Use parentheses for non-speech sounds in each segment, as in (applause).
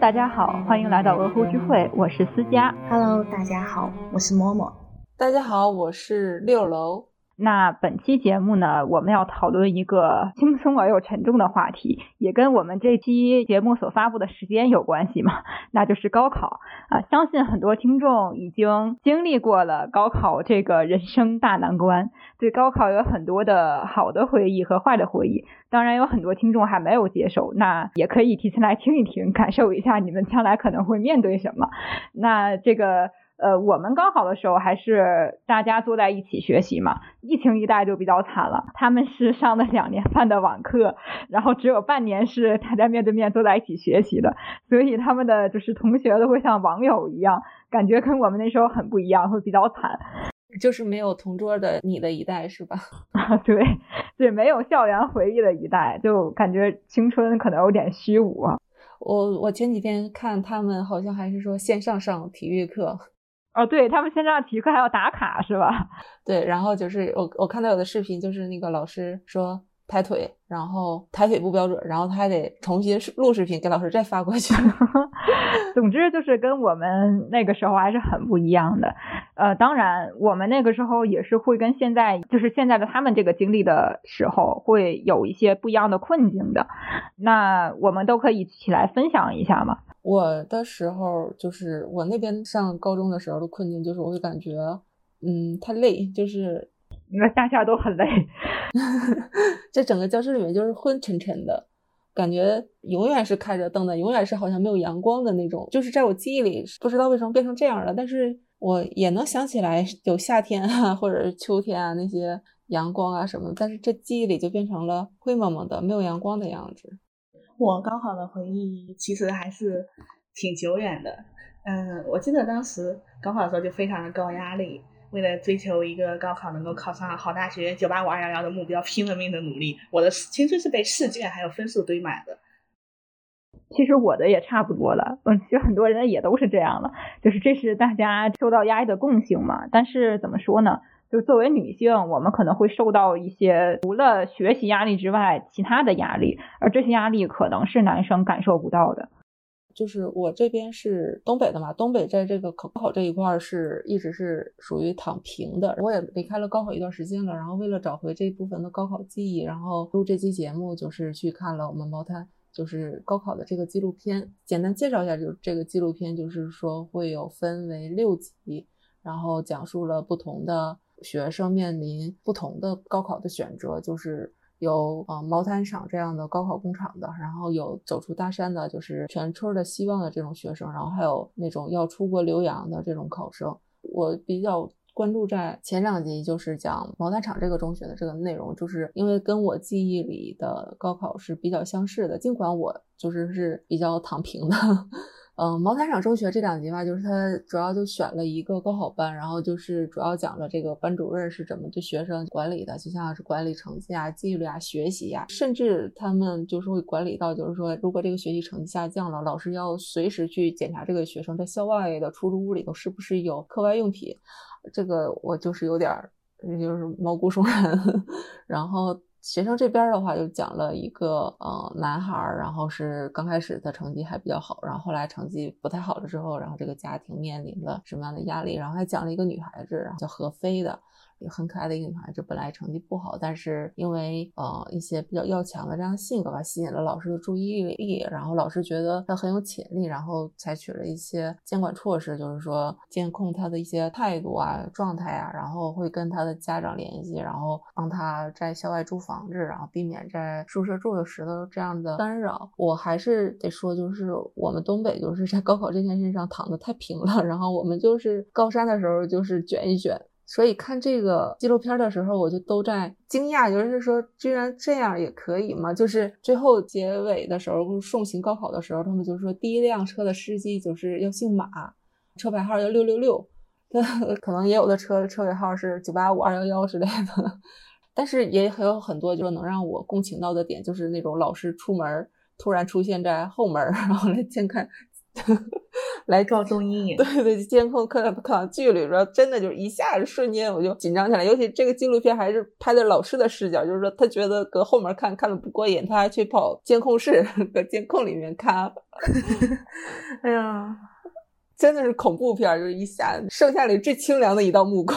大家好，欢迎来到鹅湖聚会，我是思佳。Hello，大家好，我是默默。大家好，我是六楼。那本期节目呢，我们要讨论一个轻松而又沉重的话题，也跟我们这期节目所发布的时间有关系嘛，(laughs) 那就是高考啊。相信很多听众已经经历过了高考这个人生大难关，对高考有很多的好的回忆和坏的回忆。当然，有很多听众还没有接受，那也可以提前来听一听，感受一下你们将来可能会面对什么。那这个。呃，我们高考的时候还是大家坐在一起学习嘛，疫情一代就比较惨了，他们是上了两年半的网课，然后只有半年是大家面对面坐在一起学习的，所以他们的就是同学都会像网友一样，感觉跟我们那时候很不一样，会比较惨。就是没有同桌的你的一代是吧？(laughs) 啊，对对，没有校园回忆的一代，就感觉青春可能有点虚无。我我前几天看他们好像还是说线上上体育课。哦，对他们现在体育课还要打卡是吧？对，然后就是我我看到有的视频，就是那个老师说抬腿，然后抬腿不标准，然后他还得重新录视频给老师再发过去。(laughs) 总之就是跟我们那个时候还是很不一样的。呃，当然我们那个时候也是会跟现在，就是现在的他们这个经历的时候，会有一些不一样的困境的。那我们都可以一起来分享一下嘛。我的时候就是我那边上高中的时候的困境，就是我会感觉，嗯，太累，就是你们大家都很累，(laughs) 在整个教室里面就是昏沉沉的，感觉永远是开着灯的，永远是好像没有阳光的那种。就是在我记忆里，不知道为什么变成这样了，但是我也能想起来有夏天啊，或者是秋天啊那些阳光啊什么，但是这记忆里就变成了灰蒙蒙的、没有阳光的样子。我高考的回忆其实还是挺久远的。嗯，我记得当时高考的时候就非常的高压力，为了追求一个高考能够考上好大学、九八五二幺幺的目标，拼了命的努力。我的青春是被试卷还有分数堆满的。其实我的也差不多了，嗯，其实很多人也都是这样了，就是这是大家受到压力的共性嘛。但是怎么说呢？就作为女性，我们可能会受到一些除了学习压力之外其他的压力，而这些压力可能是男生感受不到的。就是我这边是东北的嘛，东北在这个高考这一块是一直是属于躺平的。我也离开了高考一段时间了，然后为了找回这部分的高考记忆，然后录这期节目就是去看了我们毛探就是高考的这个纪录片。简单介绍一下，就是这个纪录片就是说会有分为六集，然后讲述了不同的。学生面临不同的高考的选择，就是有呃毛毯厂这样的高考工厂的，然后有走出大山的，就是全村的希望的这种学生，然后还有那种要出国留洋的这种考生。我比较关注在前两集，就是讲毛毯厂这个中学的这个内容，就是因为跟我记忆里的高考是比较相似的，尽管我就是是比较躺平的。嗯，毛毯厂中学这两集吧，就是他主要就选了一个高考班，然后就是主要讲了这个班主任是怎么对学生管理的，就像是管理成绩啊、纪律啊、学习呀、啊，甚至他们就是会管理到，就是说如果这个学习成绩下降了，老师要随时去检查这个学生在校外的出租屋里头是不是有课外用品。这个我就是有点就是毛骨悚然，(laughs) 然后。学生这边的话就讲了一个呃男孩，然后是刚开始的成绩还比较好，然后后来成绩不太好了之后，然后这个家庭面临了什么样的压力，然后还讲了一个女孩子，然后叫何飞的。很可爱的一个女孩子，本来成绩不好，但是因为呃一些比较要强的这样性格吧，吸引了老师的注意力，然后老师觉得她很有潜力，然后采取了一些监管措施，就是说监控她的一些态度啊、状态啊，然后会跟她的家长联系，然后帮她在校外租房子，然后避免在宿舍住的时候这样的干扰。我还是得说，就是我们东北就是在高考这件事上躺得太平了，然后我们就是高三的时候就是卷一卷。所以看这个纪录片的时候，我就都在惊讶，就是说，居然这样也可以吗？就是最后结尾的时候送行高考的时候，他们就说第一辆车的司机就是要姓马，车牌号要六六六，(laughs) 可能也有的车车尾号是九八五二幺幺之类的。但是也还有很多就是能让我共情到的点，就是那种老师出门突然出现在后门，然后来监看。来高中阴影。对对，监控课课堂纪律，然后真的就是一下子瞬间我就紧张起来。尤其这个纪录片还是拍的老师的视角，就是说他觉得搁后面看看的不过瘾，他还去跑监控室，搁监控里面看。(laughs) 哎呀，真的是恐怖片，就是一下剩下里最清凉的一道目光。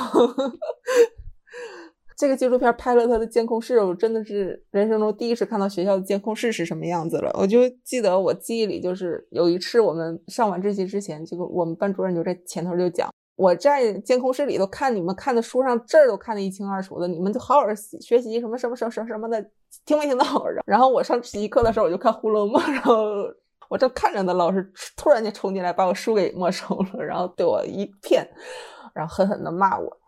这个纪录片拍了他的监控室，我真的是人生中第一次看到学校的监控室是什么样子了。我就记得我记忆里就是有一次我们上晚自习之前，这个我们班主任就在前头就讲，我在监控室里头看你们看的书上字儿都看得一清二楚的，你们就好好学习什么什么什么什么什么的，听没听到？然后我上实习课的时候我就看《红楼梦》，然后我正看着呢，老师突然间冲进来把我书给没收了，然后对我一片，然后狠狠的骂我。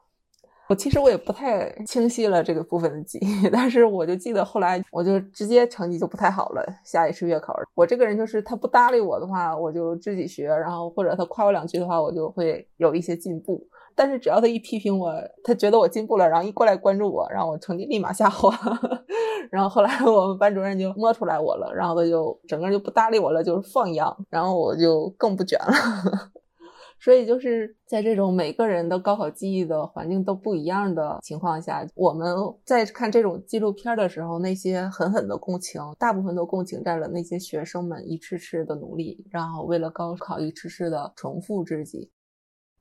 我其实我也不太清晰了这个部分的记忆，(laughs) 但是我就记得后来我就直接成绩就不太好了。下一次月考，我这个人就是他不搭理我的话，我就自己学，然后或者他夸我两句的话，我就会有一些进步。但是只要他一批评我，他觉得我进步了，然后一过来关注我，然后我成绩立马下滑。(laughs) 然后后来我们班主任就摸出来我了，然后他就整个人就不搭理我了，就是放养，然后我就更不卷了。所以就是在这种每个人的高考记忆的环境都不一样的情况下，我们在看这种纪录片的时候，那些狠狠的共情，大部分都共情在了那些学生们一次次的努力，然后为了高考一次次的重复自己。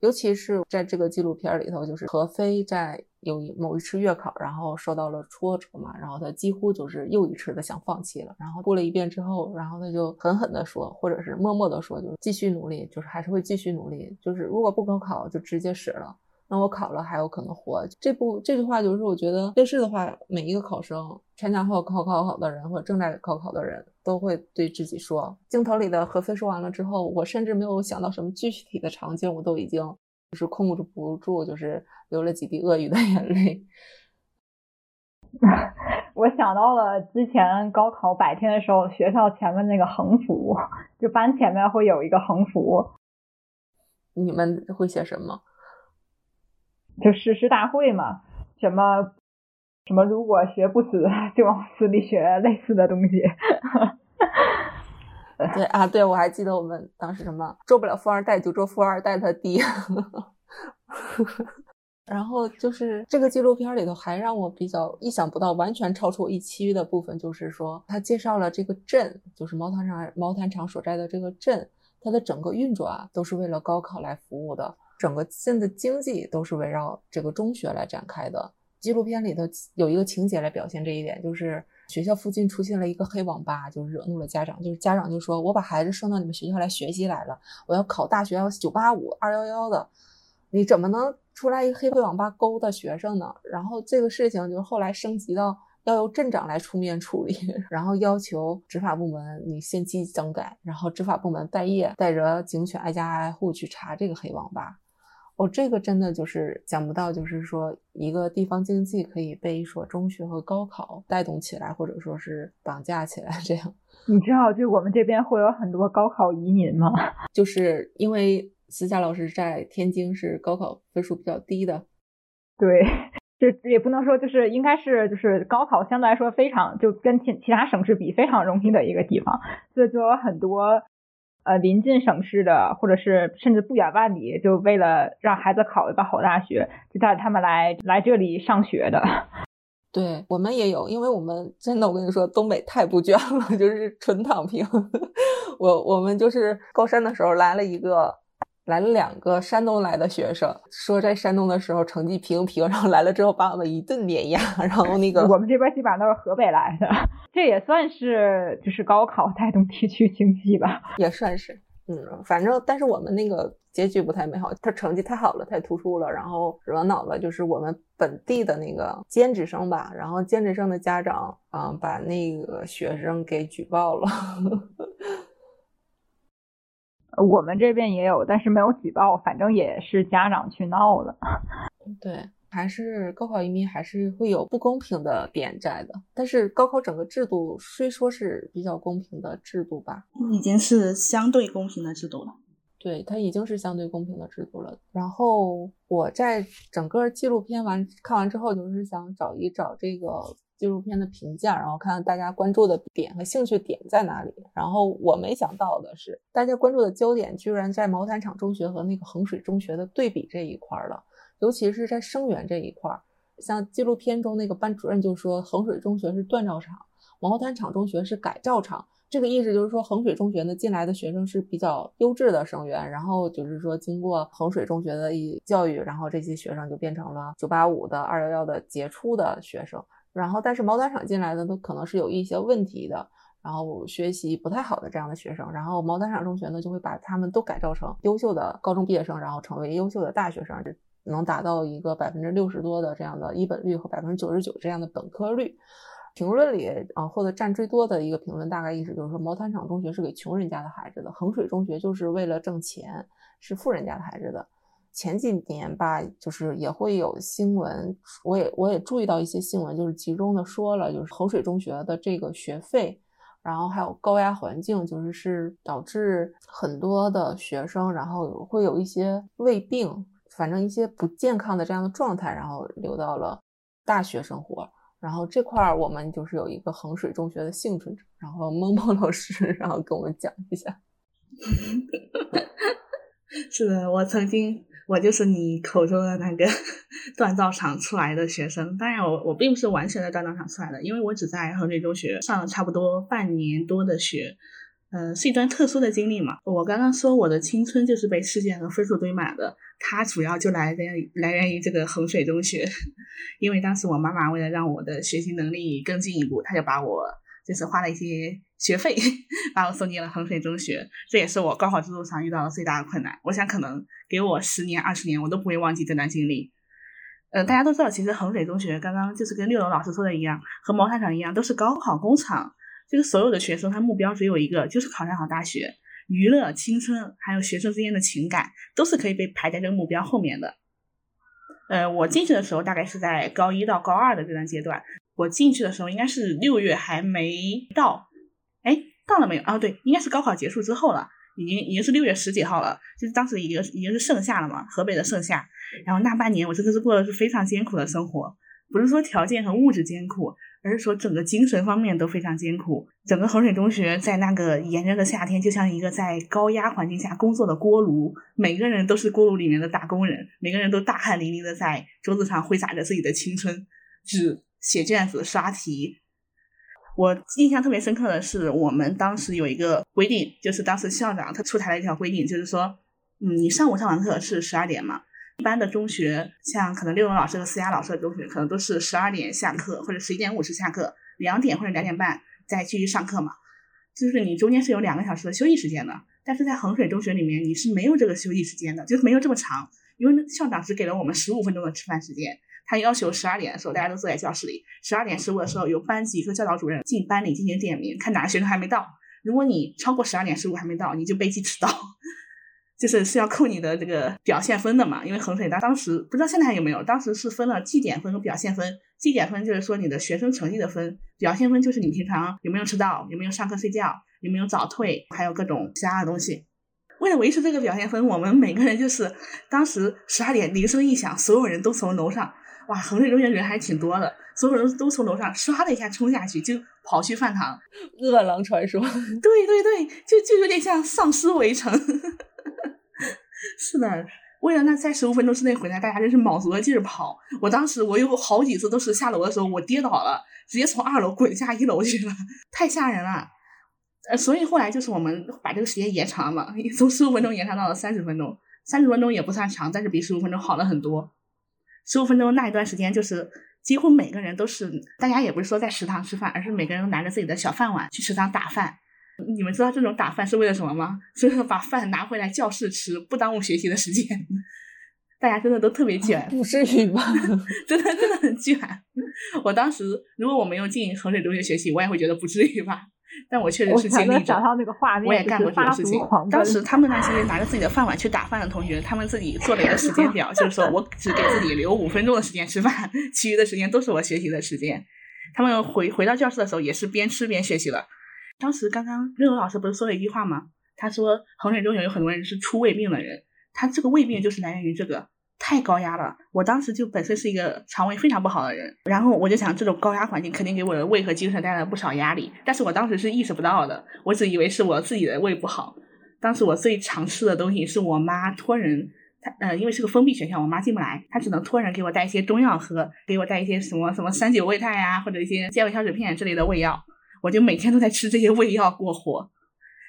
尤其是在这个纪录片里头，就是何飞在有某一次月考，然后受到了挫折嘛，然后他几乎就是又一次的想放弃了。然后过了一遍之后，然后他就狠狠的说，或者是默默的说，就是继续努力，就是还是会继续努力。就是如果不高考，就直接死了。那我考了还有可能活。这部这句话就是我觉得类似的话，每一个考生参加后考考考的人，或者正在高考的人都会对自己说。镜头里的何飞说完了之后，我甚至没有想到什么具体的场景，我都已经就是控制不住，就是流了几滴鳄鱼的 (laughs) 眼泪。(laughs) 我想到了之前高考百天的时候，学校前面那个横幅，就班前面会有一个横幅。你们会写什么？就誓师大会嘛，什么什么，如果学不死，(laughs) 就往死里学，类似的东西。对啊，对，我还记得我们当时什么做不了富二代就做富二代他爹。(laughs) 然后就是这个纪录片里头还让我比较意想不到，完全超出我预期的部分，就是说他介绍了这个镇，就是毛坦厂毛坦厂所在的这个镇，它的整个运转都是为了高考来服务的。整个镇的经济都是围绕这个中学来展开的。纪录片里头有一个情节来表现这一点，就是学校附近出现了一个黑网吧，就惹怒了家长。就是家长就说：“我把孩子送到你们学校来学习来了，我要考大学，要九八五、二幺幺的，你怎么能出来一个黑黑网吧勾搭学生呢？”然后这个事情就是后来升级到要由镇长来出面处理，(laughs) 然后要求执法部门你限期整改，然后执法部门半夜带着警犬挨家挨户去查这个黑网吧。哦，这个真的就是想不到，就是说一个地方经济可以被一所中学和高考带动起来，或者说是绑架起来这样。你知道，就我们这边会有很多高考移民吗？(laughs) 就是因为思佳老师在天津是高考分数比较低的。对，就也不能说，就是应该是就是高考相对来说非常就跟其其他省市比非常容易的一个地方，所以就有很多。呃，临近省市的，或者是甚至不远万里，就为了让孩子考一个好大学，就带他们来来这里上学的。(laughs) 对我们也有，因为我们真的，我跟你说，东北太不卷了，(laughs) 就是纯躺平。(laughs) 我我们就是高三的时候来了一个。来了两个山东来的学生，说在山东的时候成绩平平，然后来了之后把我们一顿碾压，然后那个我们这边基本上都是河北来的，这也算是就是高考带动地区经济吧，也算是，嗯，反正但是我们那个结局不太美好，他成绩太好了，太突出了，然后惹恼了就是我们本地的那个兼职生吧，然后兼职生的家长啊把那个学生给举报了。我们这边也有，但是没有举报，反正也是家长去闹了。(laughs) 对，还是高考移民还是会有不公平的点在的。但是高考整个制度虽说是比较公平的制度吧，已经是相对公平的制度了。对，它已经是相对公平的制度了。然后我在整个纪录片完看完之后，就是想找一找这个纪录片的评价，然后看看大家关注的点和兴趣点在哪里。然后我没想到的是，大家关注的焦点居然在毛坦厂中学和那个衡水中学的对比这一块了，尤其是在生源这一块。像纪录片中那个班主任就说，衡水中学是锻造厂，毛坦厂中学是改造厂。这个意思就是说，衡水中学呢进来的学生是比较优质的生源，然后就是说经过衡水中学的一教育，然后这些学生就变成了九八五的、二幺幺的杰出的学生。然后，但是毛坦厂进来的都可能是有一些问题的，然后学习不太好的这样的学生。然后毛坦厂中学呢就会把他们都改造成优秀的高中毕业生，然后成为优秀的大学生，能达到一个百分之六十多的这样的一本率和百分之九十九这样的本科率。评论里啊，获得占最多的一个评论，大概意思就是说，毛坦厂中学是给穷人家的孩子的，衡水中学就是为了挣钱，是富人家的孩子的。前几年吧，就是也会有新闻，我也我也注意到一些新闻，就是集中的说了，就是衡水中学的这个学费，然后还有高压环境，就是是导致很多的学生，然后会有一些胃病，反正一些不健康的这样的状态，然后留到了大学生活。然后这块儿我们就是有一个衡水中学的幸存者，然后萌萌老师，然后跟我们讲一下。(laughs) 是的，我曾经我就是你口中的那个 (laughs) 锻造厂出来的学生，当然我我并不是完全的锻造厂出来的，因为我只在衡水中学上了差不多半年多的学。嗯，是一段特殊的经历嘛。我刚刚说我的青春就是被试卷和分数堆满的，它主要就来源于来源于这个衡水中学，(laughs) 因为当时我妈妈为了让我的学习能力更进一步，她就把我就是花了一些学费把我送进了衡水中学。这也是我高考之路上遇到的最大的困难。我想可能给我十年二十年，我都不会忘记这段经历。呃，大家都知道，其实衡水中学刚刚就是跟六楼老师说的一样，和毛坦厂一样，都是高考工厂。这个所有的学生，他目标只有一个，就是考上好大学。娱乐、青春，还有学生之间的情感，都是可以被排在这个目标后面的。呃，我进去的时候大概是在高一到高二的这段阶段。我进去的时候应该是六月还没到，到了没有？啊，对，应该是高考结束之后了，已经已经是六月十几号了，就是当时已经已经是盛夏了嘛，河北的盛夏。然后那半年我真的是过的是非常艰苦的生活，不是说条件和物质艰苦。而是说整个精神方面都非常艰苦。整个衡水中学在那个炎热的夏天，就像一个在高压环境下工作的锅炉，每个人都是锅炉里面的打工人，每个人都大汗淋漓的在桌子上挥洒着自己的青春，纸、写卷子、刷题。我印象特别深刻的是，我们当时有一个规定，就是当时校长他出台了一条规定，就是说，嗯，你上午上完课是十二点嘛？一般的中学，像可能六文老师和思雅老师的中学，可能都是十二点下课或者十一点五十下课，两点或者两点半再继续上课嘛。就是你中间是有两个小时的休息时间的。但是在衡水中学里面，你是没有这个休息时间的，就是没有这么长，因为校长只给了我们十五分钟的吃饭时间。他要求十二点的时候大家都坐在教室里，十二点十五的时候由班级和教导主任进班里进行点名，看哪个学生还没到。如果你超过十二点十五还没到，你就被记迟到。(laughs) 就是是要扣你的这个表现分的嘛，因为衡水大当时不知道现在还有没有，当时是分了绩点分和表现分。绩点分就是说你的学生成绩的分，表现分就是你平常有没有迟到，有没有上课睡觉，有没有早退，还有各种其他的东西。为了维持这个表现分，我们每个人就是当时十二点铃声一响，所有人都从楼上，哇，衡水中学人还挺多的，所有人都从楼上唰的一下冲下去，就跑去饭堂。饿狼传说。(laughs) 对对对，就就有点像丧尸围城。(laughs) 是的，为了那在十五分钟之内回来，大家真是卯足了劲儿跑。我当时我有好几次都是下楼的时候我跌倒了，直接从二楼滚下一楼去了，太吓人了。呃，所以后来就是我们把这个时间延长了，(laughs) 从十五分钟延长到了三十分钟。三十分钟也不算长，但是比十五分钟好了很多。十五分钟那一段时间，就是几乎每个人都是，大家也不是说在食堂吃饭，而是每个人都拿着自己的小饭碗去食堂打饭。你们知道这种打饭是为了什么吗？(laughs) 就是把饭拿回来教室吃，不耽误学习的时间。大家真的都特别卷，不至于吧？(laughs) (laughs) 真的真的很卷。我当时如果我没有进衡水中学学习，我也会觉得不至于吧。但我确实是经历着，我也干过这种事情。当时他们那 (laughs) 些拿着自己的饭碗去打饭的同学，他们自己 (laughs) 做了一个时间表，就是说我只给自己留五分钟的时间吃饭，其余的时间都是我学习的时间。他们回回到教室的时候，也是边吃边学习了。当时刚刚六楼老师不是说了一句话吗？他说衡水中学有很多人是出胃病的人，他这个胃病就是来源于这个太高压了。我当时就本身是一个肠胃非常不好的人，然后我就想这种高压环境肯定给我的胃和精神带来不少压力，但是我当时是意识不到的，我只以为是我自己的胃不好。当时我最常吃的东西是我妈托人。他呃，因为是个封闭学校，我妈进不来，她只能托人给我带一些中药喝，给我带一些什么什么三九胃泰呀，或者一些健胃消食片之类的胃药，我就每天都在吃这些胃药过活。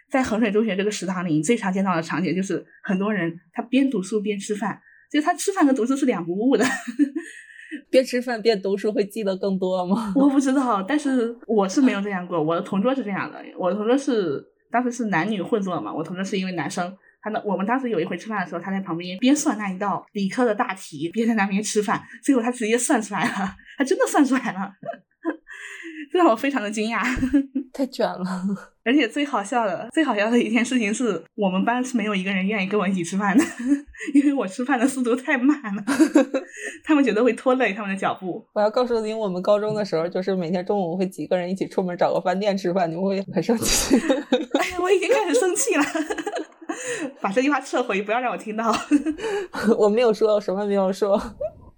在衡水中学这个食堂里，最常见到的场景就是很多人他边读书边吃饭，就是他吃饭和读书是两不误的。(laughs) 边吃饭边读书会记得更多吗？我不知道，但是我是没有这样过，我的同桌是这样的，我的同桌是当时是男女混坐嘛，我同桌是一位男生。他呢？我们当时有一回吃饭的时候，他在旁边边算那一道理科的大题，边在那边吃饭。最后他直接算出来了，他真的算出来了，这让我非常的惊讶，(laughs) 太卷了。(laughs) 而且最好笑的、最好笑的一件事情是我们班是没有一个人愿意跟我一起吃饭的，(laughs) 因为我吃饭的速度太慢了，他们觉得会拖累他们的脚步。我要告诉你，我们高中的时候就是每天中午会几个人一起出门找个饭店吃饭，你会很生气。哎呀，我已经开始生气了。把这句话撤回，不要让我听到。我没有说什么，没有说，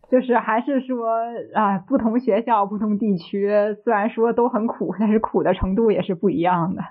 就是还是说啊，不同学校、不同地区，虽然说都很苦，但是苦的程度也是不一样的。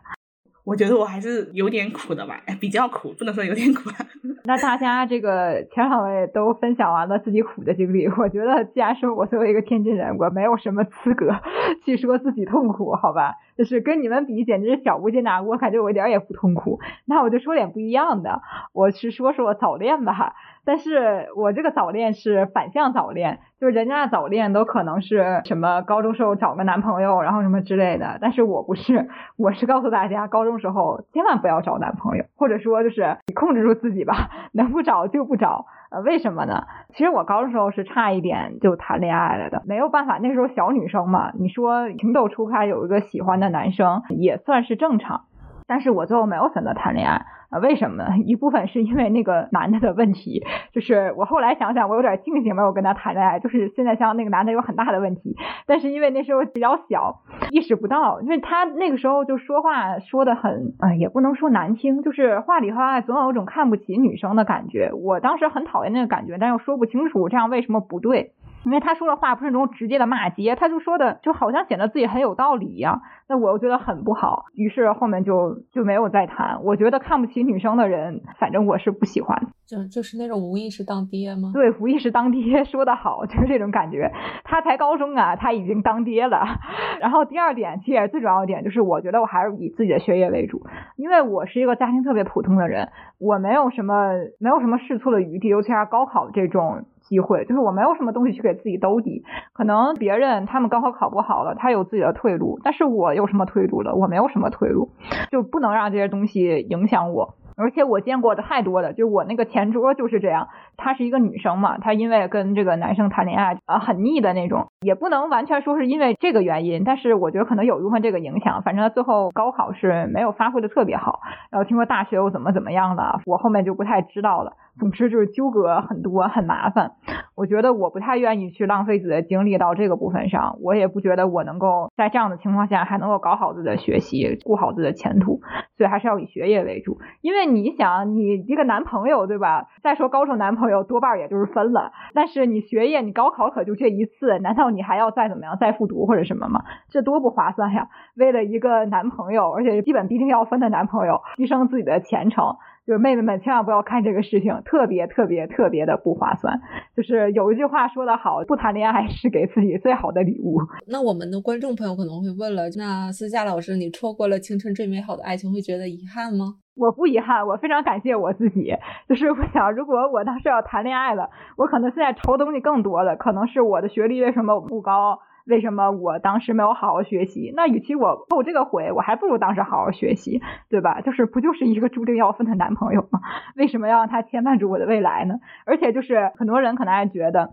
我觉得我还是有点苦的吧，比较苦，不能说有点苦。(laughs) 那大家这个前两位都分享完了自己苦的经历，我觉得既然说我作为一个天津人，我没有什么资格 (laughs) 去说自己痛苦，好吧？就是跟你们比，简直是小巫见大巫，我感觉我一点也不痛苦。那我就说点不一样的，我是说说早恋吧。但是我这个早恋是反向早恋，就是人家的早恋都可能是什么高中时候找个男朋友，然后什么之类的。但是我不是，我是告诉大家，高中时候千万不要找男朋友，或者说就是你控制住自己吧，能不找就不找。呃，为什么呢？其实我高中时候是差一点就谈恋爱了的，没有办法，那时候小女生嘛，你说情窦初开，有一个喜欢的男生也算是正常。但是我最后没有选择谈恋爱啊？为什么呢？一部分是因为那个男的的问题，就是我后来想想，我有点庆幸没有跟他谈恋爱。就是现在想那个男的有很大的问题，但是因为那时候比较小，意识不到，因为他那个时候就说话说的很，啊，也不能说难听，就是话里话外总有一种看不起女生的感觉。我当时很讨厌那个感觉，但又说不清楚这样为什么不对。因为他说的话不是那种直接的骂街，他就说的就好像显得自己很有道理一样，那我又觉得很不好，于是后面就就没有再谈。我觉得看不起女生的人，反正我是不喜欢。就就是那种无意识当爹吗？对，无意识当爹，说的好，就是这种感觉。他才高中啊，他已经当爹了。(laughs) 然后第二点，其实也是最主要一点，就是我觉得我还是以自己的学业为主，因为我是一个家庭特别普通的人，我没有什么没有什么试错的余地，尤其是高考这种。机会就是我没有什么东西去给自己兜底，可能别人他们高考考不好了，他有自己的退路，但是我有什么退路了？我没有什么退路，就不能让这些东西影响我。而且我见过的太多了，就我那个前桌就是这样，她是一个女生嘛，她因为跟这个男生谈恋爱啊，很腻的那种，也不能完全说是因为这个原因，但是我觉得可能有一部分这个影响。反正最后高考是没有发挥的特别好，然后听说大学又怎么怎么样了，我后面就不太知道了。总之就是纠葛很多，很麻烦。我觉得我不太愿意去浪费自己的精力到这个部分上，我也不觉得我能够在这样的情况下还能够搞好自己的学习，顾好自己的前途，所以还是要以学业为主。因为你想，你一个男朋友对吧？再说高中男朋友多半也就是分了，但是你学业，你高考可就这一次，难道你还要再怎么样再复读或者什么吗？这多不划算呀！为了一个男朋友，而且基本必定要分的男朋友，牺牲自己的前程。就是妹妹们千万不要看这个事情，特别特别特别的不划算。就是有一句话说得好，不谈恋爱是给自己最好的礼物。那我们的观众朋友可能会问了，那思佳老师，你错过了青春最美好的爱情，会觉得遗憾吗？我不遗憾，我非常感谢我自己。就是我想，如果我当时要谈恋爱了，我可能现在愁东西更多了，可能是我的学历为什么不高。为什么我当时没有好好学习？那与其我后这个悔，我还不如当时好好学习，对吧？就是不就是一个注定要分的男朋友吗？(laughs) 为什么要让他牵绊住我的未来呢？而且就是很多人可能还觉得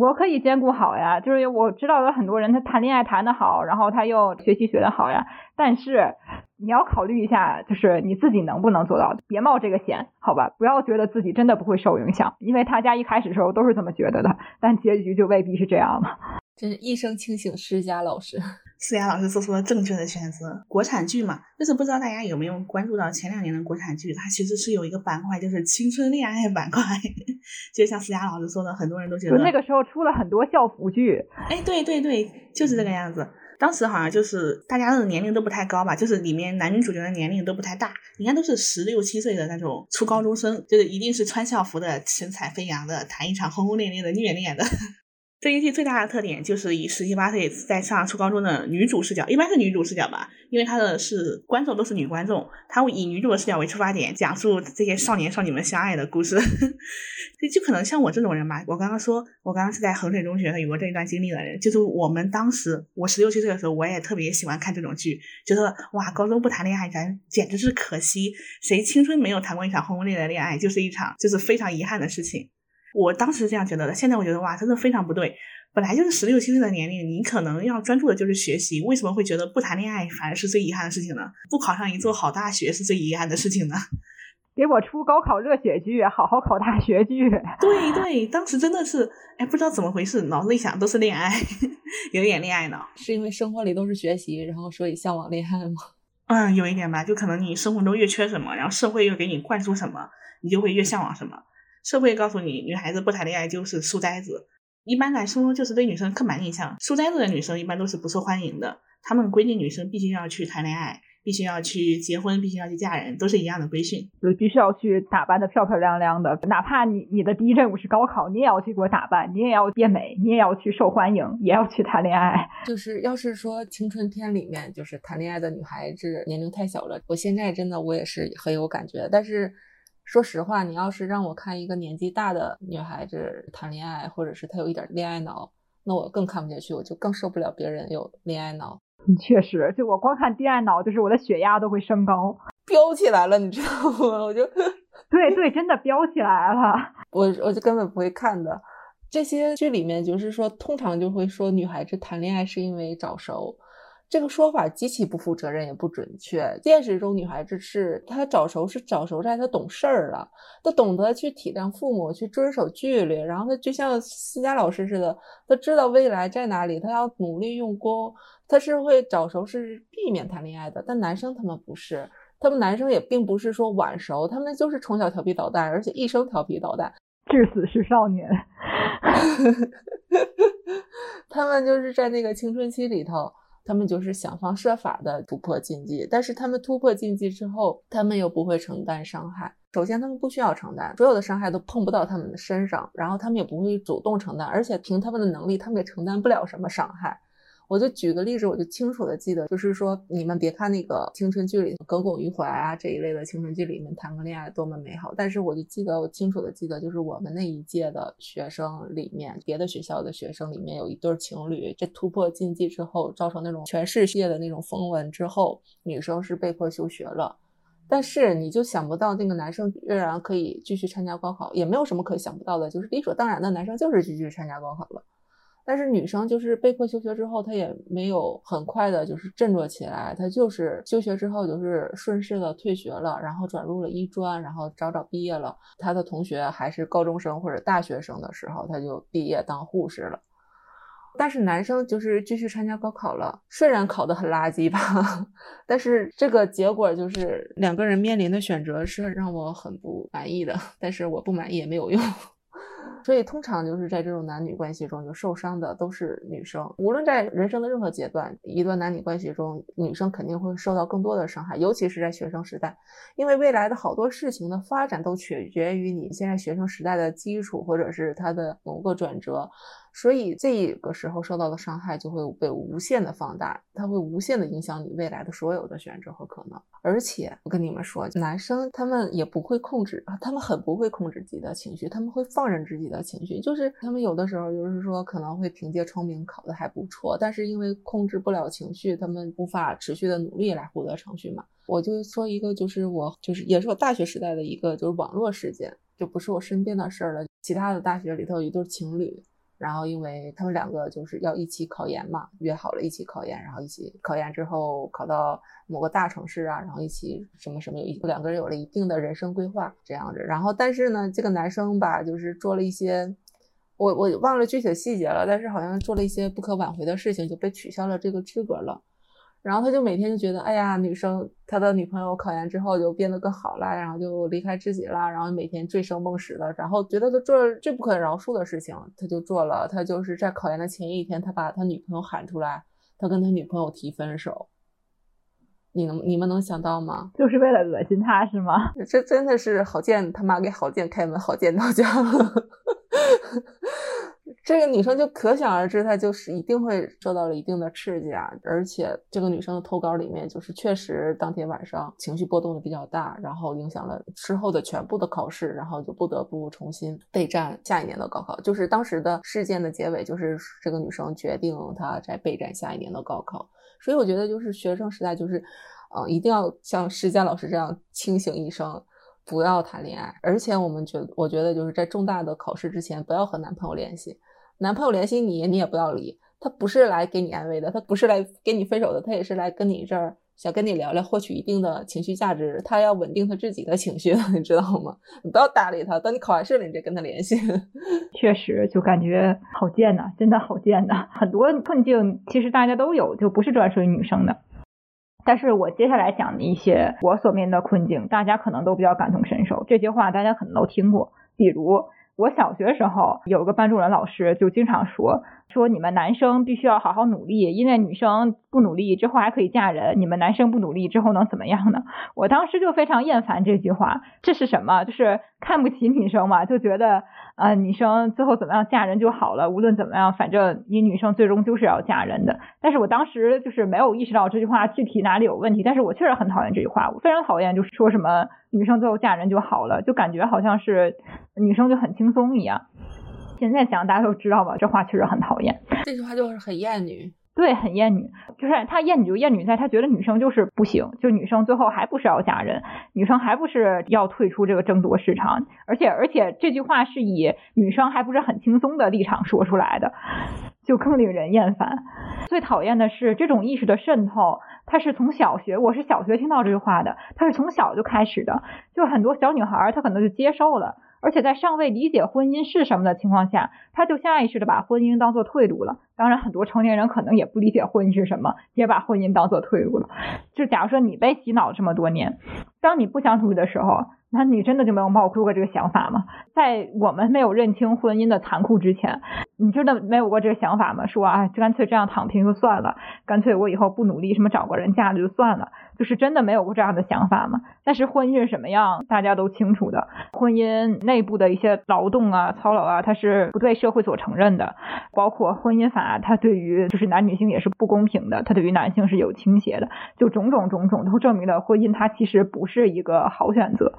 我可以兼顾好呀，就是我知道有很多人他谈恋爱谈得好，然后他又学习学得好呀。但是你要考虑一下，就是你自己能不能做到？别冒这个险，好吧？不要觉得自己真的不会受影响，因为大家一开始的时候都是这么觉得的，但结局就未必是这样了。真是一生清醒，施佳老师。(laughs) 思雅老师做出了正确的选择。国产剧嘛，就是不知道大家有没有关注到前两年的国产剧，它其实是有一个板块，就是青春恋爱板块。(laughs) 就像思雅老师说的，很多人都觉得那个时候出了很多校服剧。哎，对对对，就是这个样子。当时好像就是大家的年龄都不太高吧，就是里面男女主角的年龄都不太大，应该都是十六七岁的那种初高中生，就是一定是穿校服的，神采飞扬的，谈一场轰轰烈烈的虐恋的。这一季最大的特点就是以十七八岁在上初高中的女主视角，一般是女主视角吧，因为她的是观众都是女观众，她会以女主的视角为出发点，讲述这些少年少女们相爱的故事。(laughs) 所以就可能像我这种人吧，我刚刚说，我刚刚是在衡水中学有过这一段经历的人，就是我们当时我十六七岁的时候，我也特别喜欢看这种剧，觉得哇，高中不谈恋爱，咱简直是可惜，谁青春没有谈过一场轰轰烈烈的恋爱，就是一场就是非常遗憾的事情。我当时这样觉得的，现在我觉得哇，真的非常不对。本来就是十六七岁的年龄，你可能要专注的就是学习，为什么会觉得不谈恋爱反而是最遗憾的事情呢？不考上一座好大学是最遗憾的事情呢？(laughs) 给我出高考热血剧，好好考大学剧。对对，当时真的是，哎，不知道怎么回事，脑子里想都是恋爱，(laughs) 有点恋爱脑。是因为生活里都是学习，然后所以向往恋爱吗？(laughs) 嗯，有一点吧，就可能你生活中越缺什么，然后社会又给你灌输什么，你就会越向往什么。社会告诉你，女孩子不谈恋爱就是书呆子。一般来说，就是对女生刻板印象，书呆子的女生一般都是不受欢迎的。他们规定女生必须要去谈恋爱，必须要去结婚，必须要去嫁人，都是一样的规训。就，必须要去打扮的漂漂亮亮的，哪怕你你的第一任务是高考，你也要去给我打扮，你也要变美，你也要去受欢迎，也要去谈恋爱。就是要是说青春片里面就是谈恋爱的女孩子年龄太小了，我现在真的我也是很有感觉，但是。说实话，你要是让我看一个年纪大的女孩子谈恋爱，或者是她有一点恋爱脑，那我更看不下去，我就更受不了别人有恋爱脑。(laughs) 确实，就我光看恋爱脑，就是我的血压都会升高，飙起来了，你知道吗？我就，(laughs) 对对，真的飙起来了。(laughs) 我我就根本不会看的。这些剧里面就是说，通常就会说女孩子谈恋爱是因为早熟。这个说法极其不负责任，也不准确。现实中，女孩子是她早熟，是早熟在她懂事儿了，她懂得去体谅父母，去遵守纪律。然后她就像思佳老师似的，她知道未来在哪里，她要努力用功。她是会早熟，是避免谈恋爱的。但男生他们不是，他们男生也并不是说晚熟，他们就是从小调皮捣蛋，而且一生调皮捣蛋，至死是少年。(laughs) 他们就是在那个青春期里头。他们就是想方设法的突破禁忌，但是他们突破禁忌之后，他们又不会承担伤害。首先，他们不需要承担所有的伤害，都碰不到他们的身上，然后他们也不会主动承担，而且凭他们的能力，他们也承担不了什么伤害。我就举个例子，我就清楚的记得，就是说，你们别看那个青春剧里耿耿于怀啊这一类的青春剧里面谈个恋爱多么美好，但是我就记得，我清楚的记得，就是我们那一届的学生里面，别的学校的学生里面有一对情侣，这突破禁忌之后，造成那种全世界的那种风闻之后，女生是被迫休学了，但是你就想不到那个男生仍然可以继续参加高考，也没有什么可想不到的，就是理所当然的，男生就是继续参加高考了。但是女生就是被迫休学之后，她也没有很快的，就是振作起来。她就是休学之后，就是顺势的退学了，然后转入了医专，然后早早毕业了。她的同学还是高中生或者大学生的时候，她就毕业当护士了。但是男生就是继续参加高考了，虽然考得很垃圾吧，(laughs) 但是这个结果就是两个人面临的选择是让我很不满意的。但是我不满意也没有用。所以，通常就是在这种男女关系中，就受伤的都是女生。无论在人生的任何阶段，一段男女关系中，女生肯定会受到更多的伤害，尤其是在学生时代，因为未来的好多事情的发展都取决于你现在学生时代的基础，或者是他的某个转折。所以这个时候受到的伤害就会被无限的放大，它会无限的影响你未来的所有的选择和可能。而且我跟你们说，男生他们也不会控制，他们很不会控制自己的情绪，他们会放任自己的情绪。就是他们有的时候就是说可能会凭借聪明考得还不错，但是因为控制不了情绪，他们无法持续的努力来获得成绩嘛。我就说一个，就是我就是也是我大学时代的一个就是网络事件，就不是我身边的事儿了。其他的大学里头有一对情侣。然后，因为他们两个就是要一起考研嘛，约好了一起考研，然后一起考研之后考到某个大城市啊，然后一起什么什么，有两个人有了一定的人生规划这样子。然后，但是呢，这个男生吧，就是做了一些我我忘了具体的细节了，但是好像做了一些不可挽回的事情，就被取消了这个资格了。然后他就每天就觉得，哎呀，女生他的女朋友考研之后就变得更好了，然后就离开自己了，然后每天醉生梦死的，然后觉得他做了最不可饶恕的事情，他就做了。他就是在考研的前一天，他把他女朋友喊出来，他跟他女朋友提分手。你能你们能想到吗？就是为了恶心他是吗？这真的是郝建他妈给郝建开门，郝建到家了。(laughs) 这个女生就可想而知，她就是一定会受到了一定的刺激啊！而且这个女生的投稿里面，就是确实当天晚上情绪波动的比较大，然后影响了之后的全部的考试，然后就不得不重新备战下一年的高考。就是当时的事件的结尾，就是这个女生决定她在备战下一年的高考。所以我觉得，就是学生时代，就是，呃，一定要像施佳老师这样清醒一生，不要谈恋爱。而且我们觉，我觉得就是在重大的考试之前，不要和男朋友联系。男朋友联系你，你也不要理他，不是来给你安慰的，他不是来跟你分手的，他也是来跟你这儿想跟你聊聊，获取一定的情绪价值。他要稳定他自己的情绪，(laughs) 你知道吗？你不要搭理他，等你考完试了，你再跟他联系。(laughs) 确实，就感觉好贱呐，真的好贱呐。很多困境其实大家都有，就不是专属于女生的。但是我接下来讲的一些我所面对的困境，大家可能都比较感同身受。这些话大家可能都听过，比如。我小学时候有个班主任老师就经常说说你们男生必须要好好努力，因为女生不努力之后还可以嫁人，你们男生不努力之后能怎么样呢？我当时就非常厌烦这句话，这是什么？就是看不起女生嘛，就觉得。啊，女生最后怎么样嫁人就好了，无论怎么样，反正你女生最终就是要嫁人的。但是我当时就是没有意识到这句话具体哪里有问题，但是我确实很讨厌这句话，我非常讨厌，就是说什么女生最后嫁人就好了，就感觉好像是女生就很轻松一样。现在想大家都知道吧，这话确实很讨厌，这句话就是很厌女。对，很厌女，就是他厌女就厌女在，他觉得女生就是不行，就女生最后还不是要嫁人，女生还不是要退出这个争夺市场，而且而且这句话是以女生还不是很轻松的立场说出来的，就更令人厌烦。最讨厌的是这种意识的渗透，它是从小学，我是小学听到这句话的，它是从小就开始的，就很多小女孩她可能就接受了。而且在尚未理解婚姻是什么的情况下，他就下意识的把婚姻当做退路了。当然，很多成年人可能也不理解婚姻是什么，也把婚姻当做退路了。就假如说你被洗脑这么多年，当你不想努力的时候。那你真的就没有冒出过这个想法吗？在我们没有认清婚姻的残酷之前，你真的没有过这个想法吗？说啊，干脆这样躺平就算了，干脆我以后不努力，什么找个人嫁了就算了，就是真的没有过这样的想法吗？但是婚姻什么样，大家都清楚的。婚姻内部的一些劳动啊、操劳啊，它是不对社会所承认的。包括婚姻法，它对于就是男女性也是不公平的，它对于男性是有倾斜的。就种种种种都证明了婚姻它其实不是一个好选择。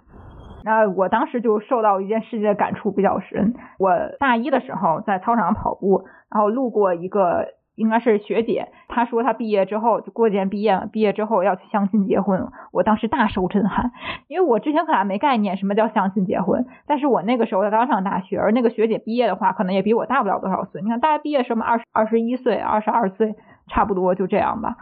那我当时就受到一件事情的感触比较深。我大一的时候在操场上跑步，然后路过一个应该是学姐，她说她毕业之后就过几天毕业了，毕业之后要去相亲结婚。我当时大受震撼，因为我之前可能没概念什么叫相亲结婚。但是我那个时候才刚上大学，而那个学姐毕业的话，可能也比我大不了多少岁。你看大家毕业什么二十二十一岁、二十二岁，差不多就这样吧。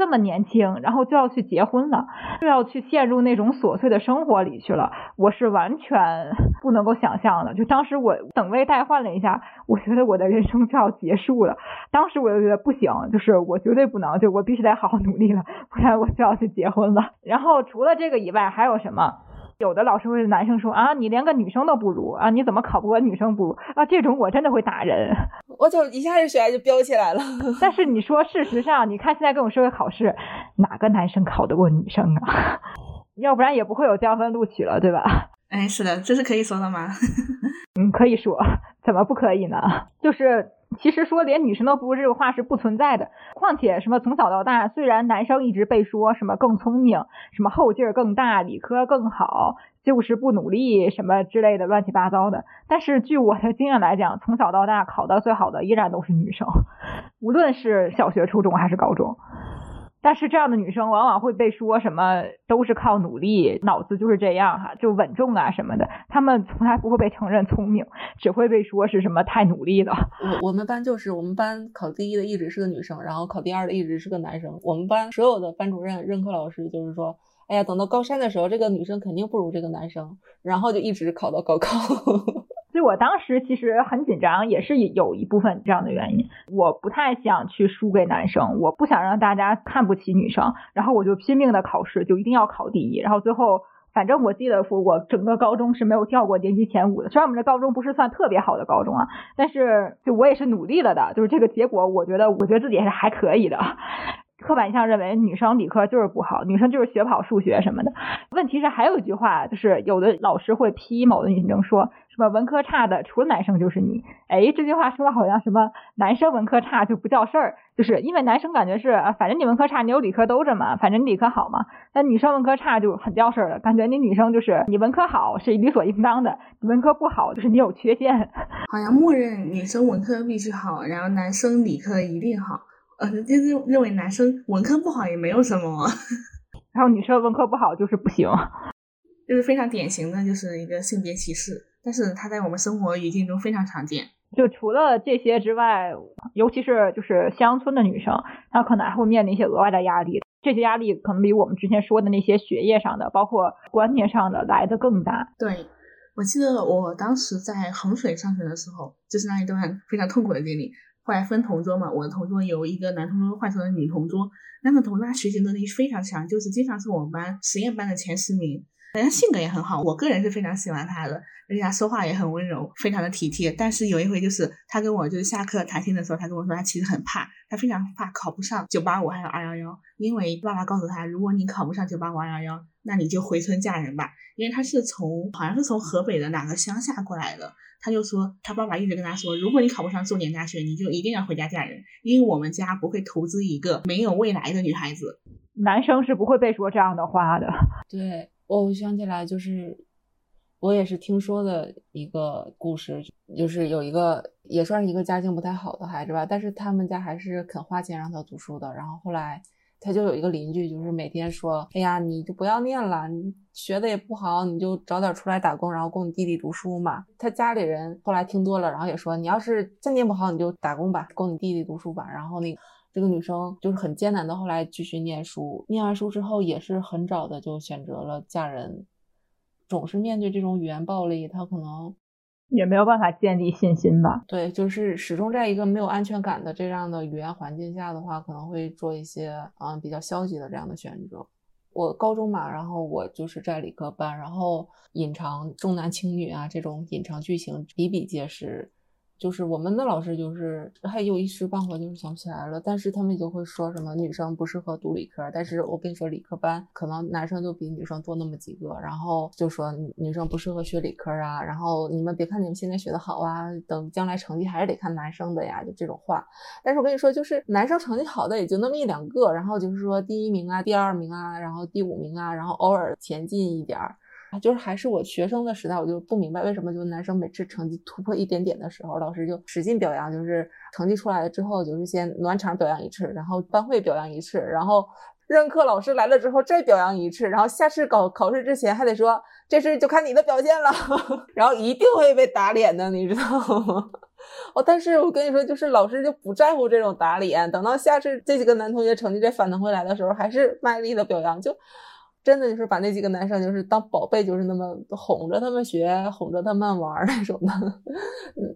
这么年轻，然后就要去结婚了，就要去陷入那种琐碎的生活里去了，我是完全不能够想象的。就当时我等位代换了一下，我觉得我的人生就要结束了。当时我就觉得不行，就是我绝对不能，就我必须得好好努力了，不然我就要去结婚了。然后除了这个以外，还有什么？有的老师会男生说啊，你连个女生都不如啊，你怎么考不过女生不如啊？这种我真的会打人，(laughs) 我就一下子血压就飙起来了。(laughs) 但是你说事实上，你看现在各种社会考试，哪个男生考得过女生啊？(laughs) 要不然也不会有加分录取了，对吧？哎，是的，这是可以说的吗？嗯，可以说，怎么不可以呢？就是。其实说连女生都不如这个话是不存在的。况且什么从小到大，虽然男生一直被说什么更聪明、什么后劲儿更大、理科更好，就是不努力什么之类的乱七八糟的。但是据我的经验来讲，从小到大考到最好的依然都是女生，无论是小学、初中还是高中。但是这样的女生往往会被说什么都是靠努力，脑子就是这样哈，就稳重啊什么的。她们从来不会被承认聪明，只会被说是什么太努力了。我我们班就是我们班考第一的一直是个女生，然后考第二的一直是个男生。我们班所有的班主任、任课老师就是说，哎呀，等到高三的时候，这个女生肯定不如这个男生，然后就一直考到高考。所以我当时其实很紧张，也是有一部分这样的原因。我不太想去输给男生，我不想让大家看不起女生，然后我就拼命的考试，就一定要考第一。然后最后，反正我记得我我整个高中是没有掉过年级前五的。虽然我们这高中不是算特别好的高中啊，但是就我也是努力了的。就是这个结果，我觉得我觉得自己还是还可以的。刻板印象认为女生理科就是不好，女生就是学不好数学什么的。问题是还有一句话，就是有的老师会批某的女生说什么文科差的除了男生就是你。哎，这句话说的好像什么男生文科差就不叫事儿，就是因为男生感觉是反正你文科差，你有理科兜着嘛，反正你理科好嘛。那女生文科差就很叫事儿了，感觉你女生就是你文科好是理所应当的，你文科不好就是你有缺陷。(laughs) 好像默认女生文科必须好，然后男生理科一定好。呃，就是认为男生文科不好也没有什么，(laughs) 然后女生文科不好就是不行，(laughs) 就是非常典型的就是一个性别歧视，但是它在我们生活语境中非常常见。就除了这些之外，尤其是就是乡村的女生，她可能还会面临一些额外的压力，这些压力可能比我们之前说的那些学业上的，包括观念上的来的更大。对，我记得我当时在衡水上学的时候，就是那一段非常痛苦的经历。后来分同桌嘛，我的同桌有一个男同桌换成了女同桌，那个同桌他学习能力非常强，就是经常是我们班实验班的前十名。人家性格也很好，我个人是非常喜欢他的，而且他说话也很温柔，非常的体贴。但是有一回就是他跟我就是下课谈心的时候，他跟我说他其实很怕，他非常怕考不上九八五还有二幺幺，因为爸爸告诉他，如果你考不上九八五二幺幺，那你就回村嫁人吧，因为他是从好像是从河北的哪个乡下过来的。他就说，他爸爸一直跟他说，如果你考不上重点大学，你就一定要回家嫁人，因为我们家不会投资一个没有未来的女孩子。男生是不会被说这样的话的。(laughs) 对，我想起来，就是我也是听说的一个故事，就是有一个也算是一个家境不太好的孩子吧，但是他们家还是肯花钱让他读书的，然后后来。他就有一个邻居，就是每天说：“哎呀，你就不要念了，你学的也不好，你就早点出来打工，然后供你弟弟读书嘛。”他家里人后来听多了，然后也说：“你要是再念不好，你就打工吧，供你弟弟读书吧。”然后那这个女生就是很艰难的，后来继续念书，念完书之后也是很早的就选择了嫁人。总是面对这种语言暴力，她可能。也没有办法建立信心吧？对，就是始终在一个没有安全感的这样的语言环境下的话，可能会做一些嗯比较消极的这样的选择。我高中嘛，然后我就是在理科班，然后隐藏重男轻女啊这种隐藏剧情比比皆是。就是我们的老师，就是还有一时半会就是想不起来了，但是他们就会说什么女生不适合读理科，但是我跟你说，理科班可能男生就比女生多那么几个，然后就说女生不适合学理科啊，然后你们别看你们现在学的好啊，等将来成绩还是得看男生的呀，就这种话。但是我跟你说，就是男生成绩好的也就那么一两个，然后就是说第一名啊，第二名啊，然后第五名啊，然后偶尔前进一点儿。就是还是我学生的时代，我就不明白为什么就男生每次成绩突破一点点的时候，老师就使劲表扬，就是成绩出来了之后，就是先暖场表扬一次，然后班会表扬一次，然后任课老师来了之后再表扬一次，然后下次考考试之前还得说这次就看你的表现了，(laughs) 然后一定会被打脸的，你知道吗？(laughs) 哦，但是我跟你说，就是老师就不在乎这种打脸，等到下次这几个男同学成绩再反弹回来的时候，还是卖力的表扬，就。真的就是把那几个男生就是当宝贝，就是那么哄着他们学，哄着他们玩那种的。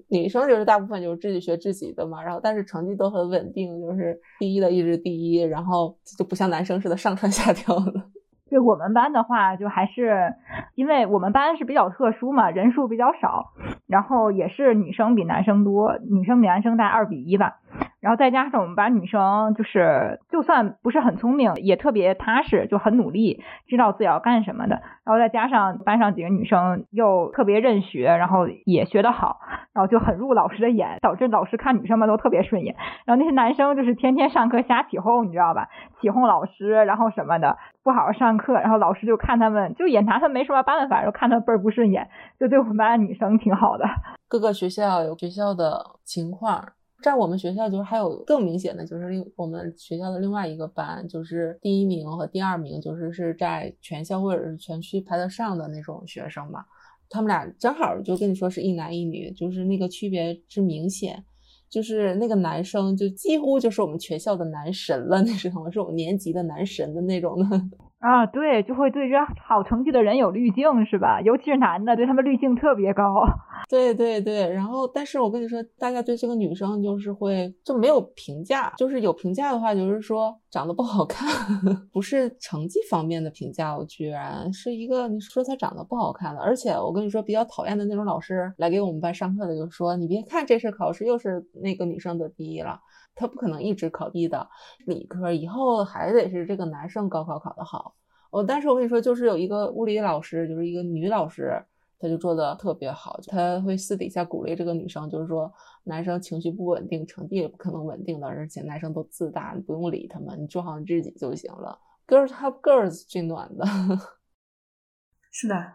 女生就是大部分就是自己学自己的嘛，然后但是成绩都很稳定，就是第一的一直第一，然后就不像男生似的上蹿下跳的。(laughs) 对我们班的话，就还是因为我们班是比较特殊嘛，人数比较少，然后也是女生比男生多，女生比男生大二比一吧。然后再加上我们班女生就是，就算不是很聪明，也特别踏实，就很努力，知道自己要干什么的。然后再加上班上几个女生又特别认学，然后也学得好，然后就很入老师的眼，导致老师看女生们都特别顺眼。然后那些男生就是天天上课瞎起哄，你知道吧？起哄老师，然后什么的，不好好上课，然后老师就看他们，就眼查他没什么办法，就看他倍儿不顺眼，就对我们班女生挺好的。各个学校有学校的情况。在我们学校，就是还有更明显的，就是另我们学校的另外一个班，就是第一名和第二名，就是是在全校或者是全区排得上的那种学生嘛。他们俩正好就跟你说是一男一女，就是那个区别之明显，就是那个男生就几乎就是我们全校的男神了，那时候是我们年级的男神的那种的。啊，对，就会对这好成绩的人有滤镜，是吧？尤其是男的，对他们滤镜特别高。(laughs) 对对对，然后，但是我跟你说，大家对这个女生就是会就没有评价，就是有评价的话，就是说长得不好看，(laughs) 不是成绩方面的评价，我居然是一个你说她长得不好看的，而且我跟你说，比较讨厌的那种老师来给我们班上课的，就说你别看这次考试又是那个女生得第一了。他不可能一直考 B 的理科，以后还得是这个男生高考考得好。我但是我跟你说，就是有一个物理老师，就是一个女老师，她就做的特别好。她会私底下鼓励这个女生，就是说男生情绪不稳定，成绩也不可能稳定的，而且男生都自大，你不用理他们，你做好你自己就行了。Girls have girls 最暖的。(laughs) 是的。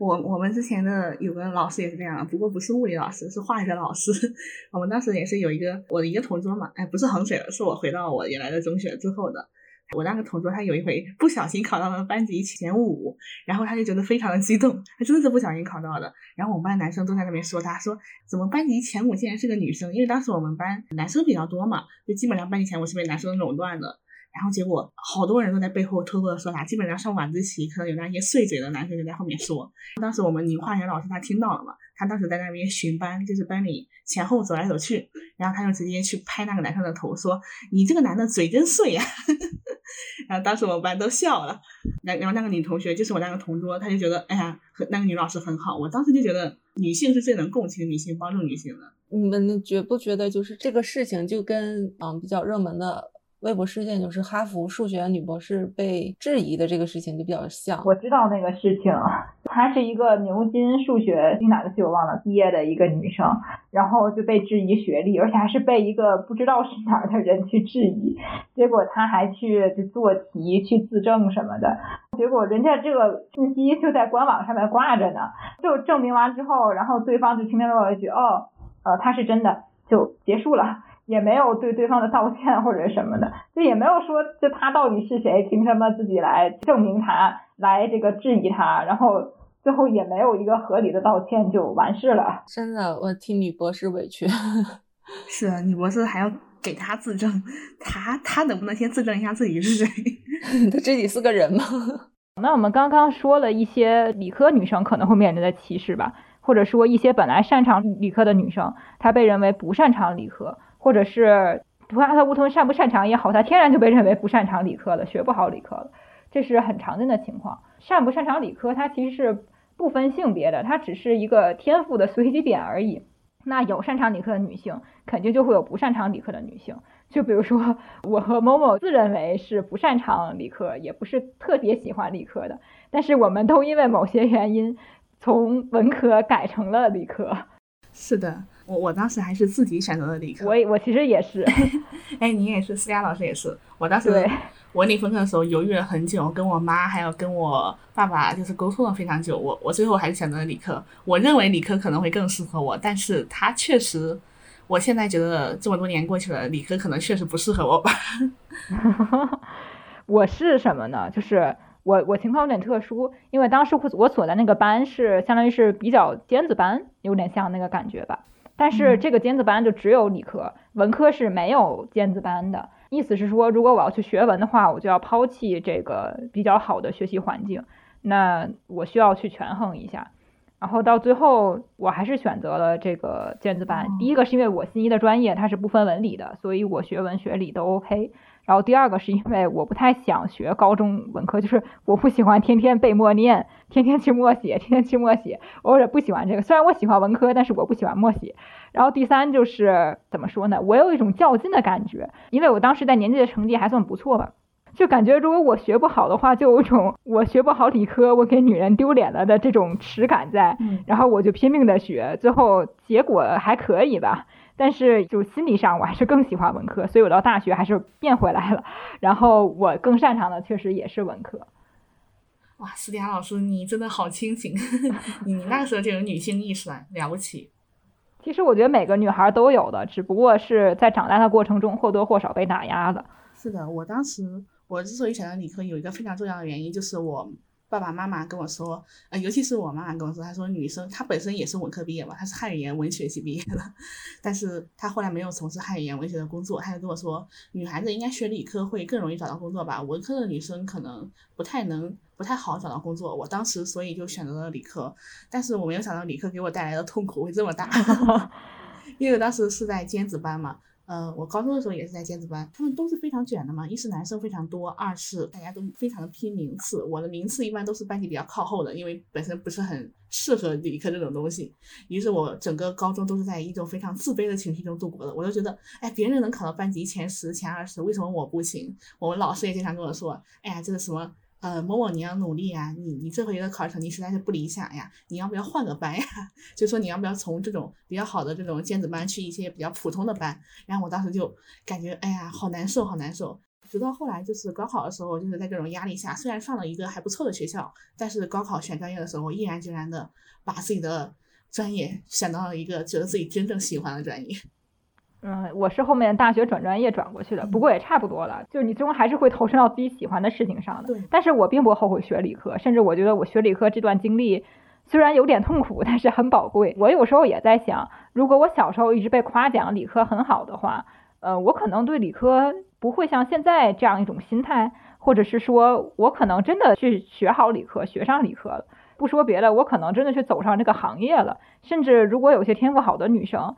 我我们之前的有个老师也是这样，不过不是物理老师，是化学老师。(laughs) 我们当时也是有一个我的一个同桌嘛，哎，不是衡水的，是我回到我原来的中学之后的。我那个同桌他有一回不小心考到了班级前五，然后他就觉得非常的激动，他真的是不小心考到的。然后我们班男生都在那边说他，说怎么班级前五竟然是个女生？因为当时我们班男生比较多嘛，就基本上班级前五是被男生垄断的。然后结果好多人都在背后偷偷的说他，基本上上晚自习可能有那些碎嘴的男生就在后面说。当时我们女化学老师她听到了嘛，她当时在那边巡班，就是班里前后走来走去，然后她就直接去拍那个男生的头，说你这个男的嘴真碎呀。(laughs) 然后当时我们班都笑了。然然后那个女同学就是我那个同桌，她就觉得哎呀，和那个女老师很好。我当时就觉得女性是最能共情女性、帮助女性的。你们觉不觉得就是这个事情就跟嗯比较热门的？微博事件就是哈佛数学女博士被质疑的这个事情就比较像。我知道那个事情，她是一个牛津数学哪个系我忘了毕业的一个女生，然后就被质疑学历，而且还是被一个不知道是哪儿的人去质疑，结果她还去就做题去自证什么的，结果人家这个信息就在官网上面挂着呢，就证明完之后，然后对方就轻轻说了一句哦，呃，他是真的，就结束了。也没有对对方的道歉或者什么的，就也没有说就他到底是谁，凭什么自己来证明他，来这个质疑他，然后最后也没有一个合理的道歉就完事了。真的，我替女博士委屈。(laughs) 是啊，女博士还要给他自证，他他能不能先自证一下自己是谁？他自己是个人吗？(laughs) 那我们刚刚说了一些理科女生可能会面临的歧视吧，或者说一些本来擅长理科的女生，她被认为不擅长理科。或者是不管他无论擅不擅长也好，他天然就被认为不擅长理科了，学不好理科了，这是很常见的情况。擅不擅长理科，它其实是不分性别的，它只是一个天赋的随机点而已。那有擅长理科的女性，肯定就会有不擅长理科的女性。就比如说我和某某自认为是不擅长理科，也不是特别喜欢理科的，但是我们都因为某些原因从文科改成了理科。是的。我我当时还是自己选择的理科，我我其实也是，(laughs) 哎，你也是，思佳老师也是。我当时文理分科的时候犹豫了很久，跟我妈还有跟我爸爸就是沟通了非常久。我我最后还是选择了理科。我认为理科可能会更适合我，但是它确实，我现在觉得这么多年过去了，理科可能确实不适合我吧。(laughs) 我是什么呢？就是我我情况有点特殊，因为当时我所在那个班是相当于是比较尖子班，有点像那个感觉吧。但是这个尖子班就只有理科，文科是没有尖子班的。意思是说，如果我要去学文的话，我就要抛弃这个比较好的学习环境，那我需要去权衡一下。然后到最后，我还是选择了这个尖子班。第一个是因为我心仪的专业它是不分文理的，所以我学文学理都 OK。然后第二个是因为我不太想学高中文科，就是我不喜欢天天背默念，天天去默写，天天去默写，我也不喜欢这个。虽然我喜欢文科，但是我不喜欢默写。然后第三就是怎么说呢？我有一种较劲的感觉，因为我当时在年级的成绩还算不错吧，就感觉如果我学不好的话，就有一种我学不好理科，我给女人丢脸了的这种耻感在。然后我就拼命的学，最后结果还可以吧。但是就心理上，我还是更喜欢文科，所以我到大学还是变回来了。然后我更擅长的确实也是文科。哇，思佳老师，你真的好清醒，(laughs) 你那个时候就有女性意识了，了不起。其实我觉得每个女孩都有的，只不过是在长大的过程中或多或少被打压的。是的，我当时我之所以选择理科，有一个非常重要的原因，就是我爸爸妈妈跟我说，呃，尤其是我妈妈跟我说，她说女生她本身也是文科毕业嘛，她是汉语言文学系毕业的，(laughs) 但是她后来没有从事汉语言文学的工作，她就跟我说，女孩子应该学理科会更容易找到工作吧，文科的女生可能不太能不太好找到工作。我当时所以就选择了理科，但是我没有想到理科给我带来的痛苦会这么大 (laughs) (laughs) 因为当时是在尖子班嘛。呃，我高中的时候也是在尖子班，他们都是非常卷的嘛。一是男生非常多，二是大家都非常的拼名次。我的名次一般都是班级比较靠后的，因为本身不是很适合理科这种东西。于是我整个高中都是在一种非常自卑的情绪中度过的。我就觉得，哎，别人能考到班级前十、前二十，为什么我不行？我们老师也经常跟我说，哎呀，这个什么。呃，某某你要努力啊，你你这回的考试成绩实在是不理想呀，你要不要换个班呀？(laughs) 就说你要不要从这种比较好的这种尖子班去一些比较普通的班？然后我当时就感觉，哎呀，好难受，好难受。直到后来就是高考的时候，就是在这种压力下，虽然上了一个还不错的学校，但是高考选专业的时候，毅然决然的把自己的专业选到了一个觉得自己真正喜欢的专业。嗯，我是后面大学转专业转过去的，不过也差不多了。就是你最终还是会投身到自己喜欢的事情上的。对。但是我并不后悔学理科，甚至我觉得我学理科这段经历虽然有点痛苦，但是很宝贵。我有时候也在想，如果我小时候一直被夸奖理科很好的话，呃，我可能对理科不会像现在这样一种心态，或者是说我可能真的去学好理科，学上理科了。不说别的，我可能真的去走上这个行业了。甚至如果有些天赋好的女生。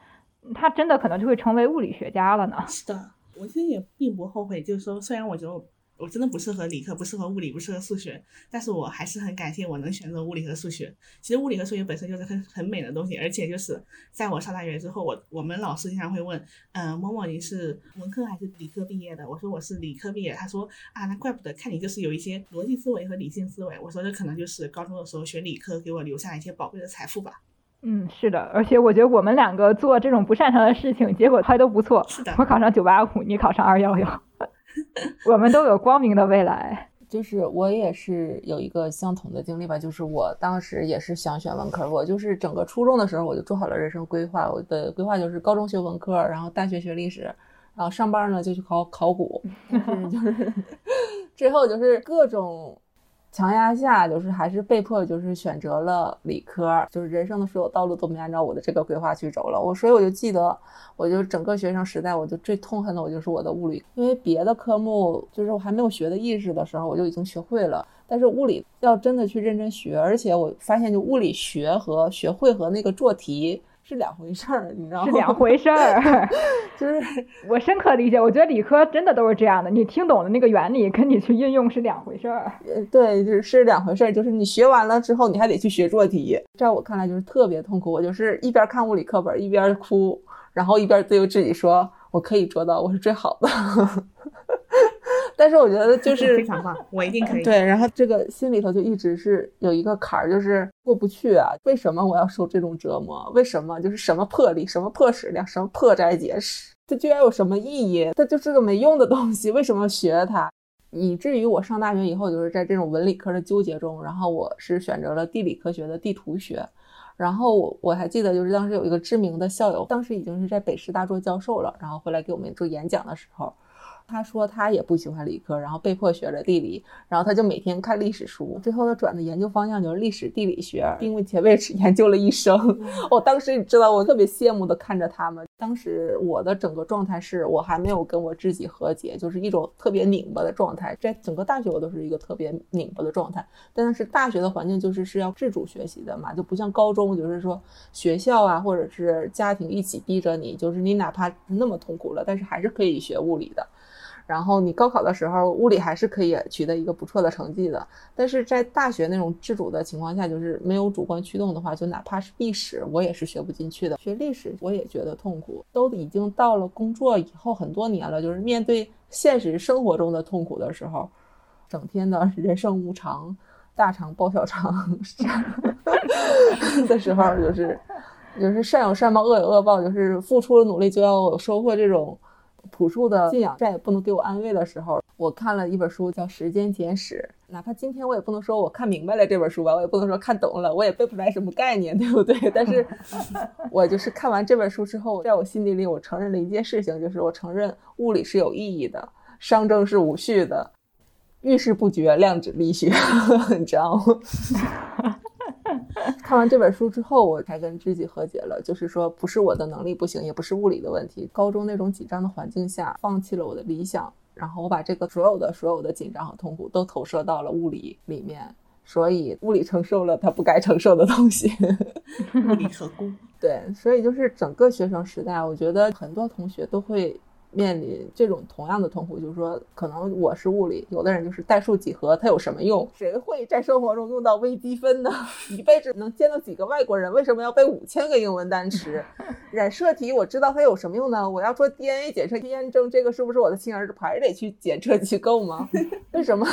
他真的可能就会成为物理学家了呢。是的，我其实也并不后悔。就是说，虽然我觉得我真的不适合理科，不适合物理，不适合数学，但是我还是很感谢我能选择物理和数学。其实物理和数学本身就是很很美的东西，而且就是在我上大学之后，我我们老师经常会问，嗯，某某你是文科还是理科毕业的？我说我是理科毕业。他说啊，那怪不得，看你就是有一些逻辑思维和理性思维。我说这可能就是高中的时候学理科给我留下一些宝贵的财富吧。嗯，是的，而且我觉得我们两个做这种不擅长的事情，结果还都不错。是的，我考上九八五，你考上二幺幺，(laughs) 我们都有光明的未来。(laughs) 就是我也是有一个相同的经历吧，就是我当时也是想选文科，我就是整个初中的时候我就做好了人生规划，我的规划就是高中学文科，然后大学学历史，然后上班呢就去考考古，(laughs) 但是就是之后就是各种。强压下，就是还是被迫，就是选择了理科，就是人生的所有道路都没按照我的这个规划去走了。我所以我就记得，我就整个学生时代，我就最痛恨的我就是我的物理，因为别的科目就是我还没有学的意识的时候，我就已经学会了，但是物理要真的去认真学，而且我发现就物理学和学会和那个做题。是两回事儿，你知道吗？是两回事儿，(laughs) 就是我深刻理解。我觉得理科真的都是这样的，你听懂的那个原理，跟你去运用是两回事儿。呃，对，是是两回事儿。就是你学完了之后，你还得去学做题，在我看来就是特别痛苦。我就是一边看物理课本，一边哭，然后一边对自己说：“我可以做到，我是最好的。(laughs) ”但是我觉得就是非常棒，我一定可以。对，然后这个心里头就一直是有一个坎儿，就是过不去啊。为什么我要受这种折磨？为什么就是什么魄力、什么破史量、什么破斋节食，它居然有什么意义？它就是个没用的东西，为什么学它？以至于我上大学以后，就是在这种文理科的纠结中，然后我是选择了地理科学的地图学。然后我我还记得，就是当时有一个知名的校友，当时已经是在北师大做教授了，然后回来给我们做演讲的时候。他说他也不喜欢理科，然后被迫学了地理，然后他就每天看历史书。最后他转的研究方向就是历史地理学，并且为此 (laughs) 研究了一生。(laughs) 我当时你知道，我特别羡慕的看着他们。当时我的整个状态是我还没有跟我自己和解，就是一种特别拧巴的状态。在整个大学我都是一个特别拧巴的状态。但是大学的环境就是是要自主学习的嘛，就不像高中，就是说学校啊或者是家庭一起逼着你，就是你哪怕那么痛苦了，但是还是可以学物理的。然后你高考的时候，物理还是可以取得一个不错的成绩的。但是在大学那种自主的情况下，就是没有主观驱动的话，就哪怕是历史，我也是学不进去的。学历史我也觉得痛苦。都已经到了工作以后很多年了，就是面对现实生活中的痛苦的时候，整天的人生无常，大肠包小肠 (laughs) 的时候，就是就是善有善报，恶有恶报，就是付出了努力就要有收获这种。朴素的信仰再也不能给我安慰的时候，我看了一本书叫《时间简史》。哪怕今天我也不能说我看明白了这本书吧，我也不能说看懂了，我也背不出来什么概念，对不对？(laughs) 但是，我就是看完这本书之后，在我心底里，我承认了一件事情，就是我承认物理是有意义的，熵增是无序的。遇事不决，量子力学，(laughs) 你知道吗？看完这本书之后，我才跟自己和解了，就是说，不是我的能力不行，也不是物理的问题。高中那种紧张的环境下，放弃了我的理想，然后我把这个所有的所有的紧张和痛苦都投射到了物理里面，所以物理承受了它不该承受的东西。(laughs) 物理和孤。对，所以就是整个学生时代，我觉得很多同学都会。面临这种同样的痛苦，就是说，可能我是物理，有的人就是代数几何，它有什么用？谁会在生活中用到微积分呢？一辈子能见到几个外国人？为什么要背五千个英文单词？染色体我知道它有什么用呢？我要做 DNA 检测验证这个是不是我的亲儿子，还得去检测机构吗？(laughs) 为什么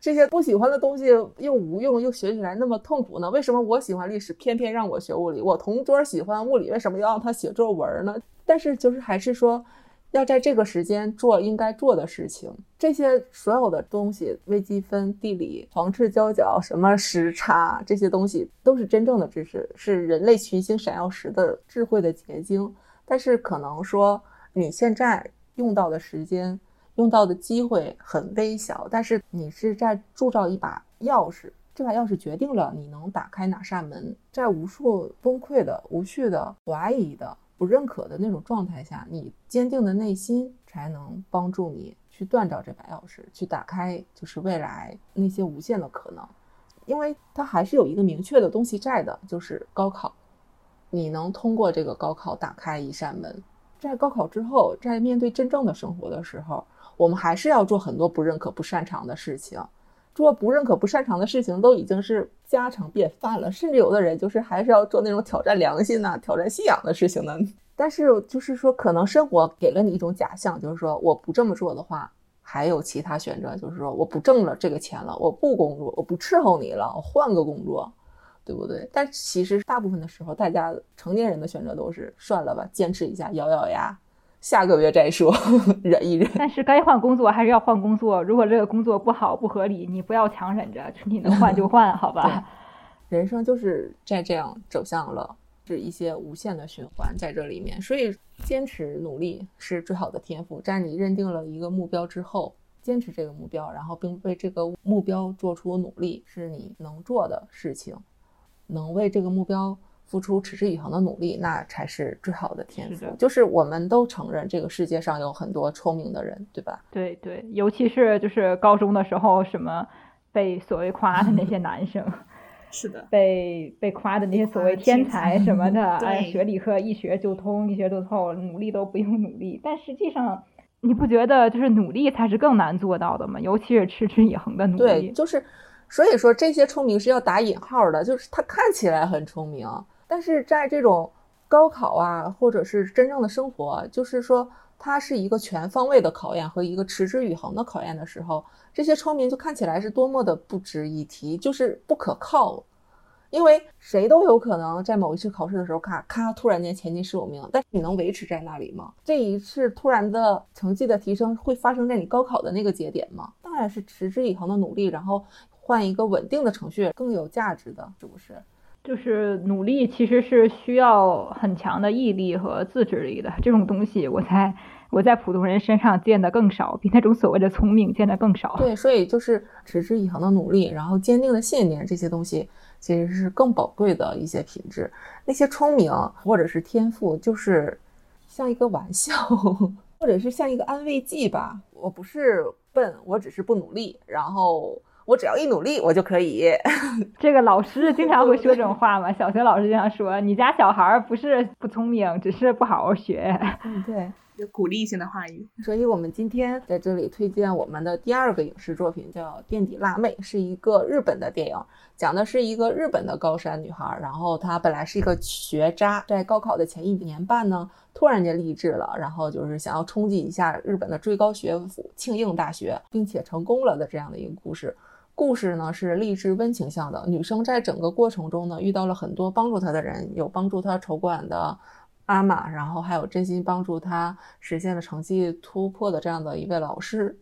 这些不喜欢的东西又无用又学起来那么痛苦呢？为什么我喜欢历史，偏偏让我学物理？我同桌喜欢物理，为什么要让他写作文呢？但是就是还是说。要在这个时间做应该做的事情，这些所有的东西，微积分、地理、黄赤交角、什么时差，这些东西都是真正的知识，是人类群星闪耀时的智慧的结晶。但是可能说你现在用到的时间、用到的机会很微小，但是你是在铸造一把钥匙，这把钥匙决定了你能打开哪扇门。在无数崩溃的、无序的、怀疑的。不认可的那种状态下，你坚定的内心才能帮助你去锻造这把钥匙，去打开就是未来那些无限的可能。因为它还是有一个明确的东西在的，就是高考。你能通过这个高考打开一扇门，在高考之后，在面对真正的生活的时候，我们还是要做很多不认可、不擅长的事情。做不认可、不擅长的事情都已经是家常便饭了，甚至有的人就是还是要做那种挑战良心呐、挑战信仰的事情呢。但是就是说，可能生活给了你一种假象，就是说我不这么做的话，还有其他选择，就是说我不挣了这个钱了，我不工作，我不伺候你了，我换个工作，对不对？但其实大部分的时候，大家成年人的选择都是算了吧，坚持一下，咬咬牙。下个月再说，(laughs) 忍一忍。但是该换工作还是要换工作。如果这个工作不好不合理，你不要强忍着，你能换就换，好吧？(laughs) 人生就是在这样走向了是一些无限的循环在这里面。所以坚持努力是最好的天赋。在你认定了一个目标之后，坚持这个目标，然后并为这个目标做出努力，是你能做的事情，能为这个目标。付出持之以恒的努力，那才是最好的天赋。就是我们都承认这个世界上有很多聪明的人，对吧？对对，尤其是就是高中的时候，什么被所谓夸的那些 (laughs) 男生，(laughs) 是的，被被夸的那些所谓天才什么的，(laughs) 哎，学理科一学就通，一学就透，努力都不用努力。但实际上，你不觉得就是努力才是更难做到的吗？尤其是持之以恒的努力。对，就是所以说这些聪明是要打引号的，就是他看起来很聪明。但是在这种高考啊，或者是真正的生活，就是说它是一个全方位的考验和一个持之以恒的考验的时候，这些聪明就看起来是多么的不值一提，就是不可靠。因为谁都有可能在某一次考试的时候，咔咔突然间前进十五名，但你能维持在那里吗？这一次突然的成绩的提升会发生在你高考的那个节点吗？当然是持之以恒的努力，然后换一个稳定的程序更有价值的，是不是？就是努力其实是需要很强的毅力和自制力的，这种东西我在我在普通人身上见的更少，比那种所谓的聪明见的更少。对，所以就是持之以恒的努力，然后坚定的信念，这些东西其实是更宝贵的一些品质。那些聪明或者是天赋，就是像一个玩笑，(laughs) 或者是像一个安慰剂吧。我不是笨，我只是不努力，然后。我只要一努力，我就可以。(laughs) 这个老师经常会说这种话嘛？小学老师经常说：“你家小孩不是不聪明，只是不好好学。”嗯，对，有鼓励性的话语。所以我们今天在这里推荐我们的第二个影视作品，叫《垫底辣妹》，是一个日本的电影，讲的是一个日本的高山女孩，然后她本来是一个学渣，在高考的前一年半呢，突然间励志了，然后就是想要冲击一下日本的最高学府庆应大学，并且成功了的这样的一个故事。故事呢是励志温情向的，女生在整个过程中呢遇到了很多帮助她的人，有帮助她筹款的妈妈，然后还有真心帮助她实现了成绩突破的这样的一位老师，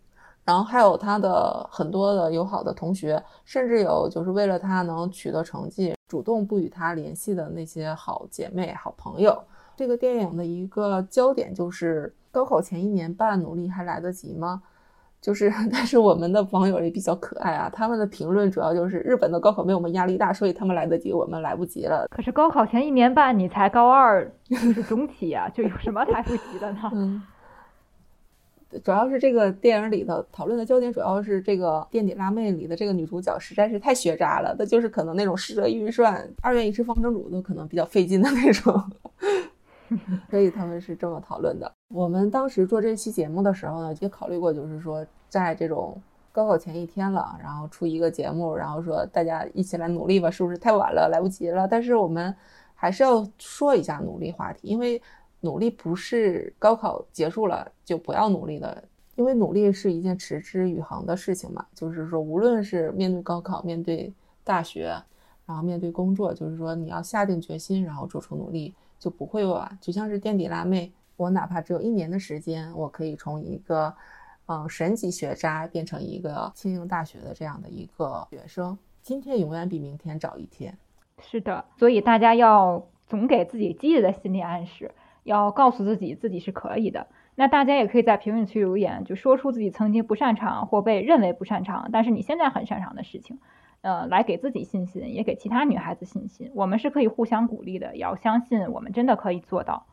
然后还有她的很多的友好的同学，甚至有就是为了她能取得成绩主动不与她联系的那些好姐妹、好朋友。这个电影的一个焦点就是高考前一年半努力还来得及吗？就是，(laughs) 但是我们的网友也比较可爱啊，他们的评论主要就是日本的高考没有我们压力大，所以他们来得及，我们来不及了。可是高考前一年半你才高二，就是中期呀，就有什么来不及的呢？(laughs) 嗯，主要是这个电影里头讨论的焦点主要是这个垫底辣妹里的这个女主角实在是太学渣了，她就是可能那种十则预算二元一吃方程组都可能比较费劲的那种。(laughs) 所以他们是这么讨论的。我们当时做这期节目的时候呢，也考虑过，就是说在这种高考前一天了，然后出一个节目，然后说大家一起来努力吧，是不是太晚了，来不及了？但是我们还是要说一下努力话题，因为努力不是高考结束了就不要努力的，因为努力是一件持之以恒的事情嘛。就是说，无论是面对高考、面对大学，然后面对工作，就是说你要下定决心，然后做出努力。就不会晚，就像是垫底辣妹，我哪怕只有一年的时间，我可以从一个，嗯，神级学渣变成一个庆应大学的这样的一个学生。今天永远比明天早一天。是的，所以大家要总给自己积极的心理暗示，要告诉自己自己是可以的。那大家也可以在评论区留言，就说出自己曾经不擅长或被认为不擅长，但是你现在很擅长的事情。呃，来给自己信心，也给其他女孩子信心。我们是可以互相鼓励的，也要相信我们真的可以做到。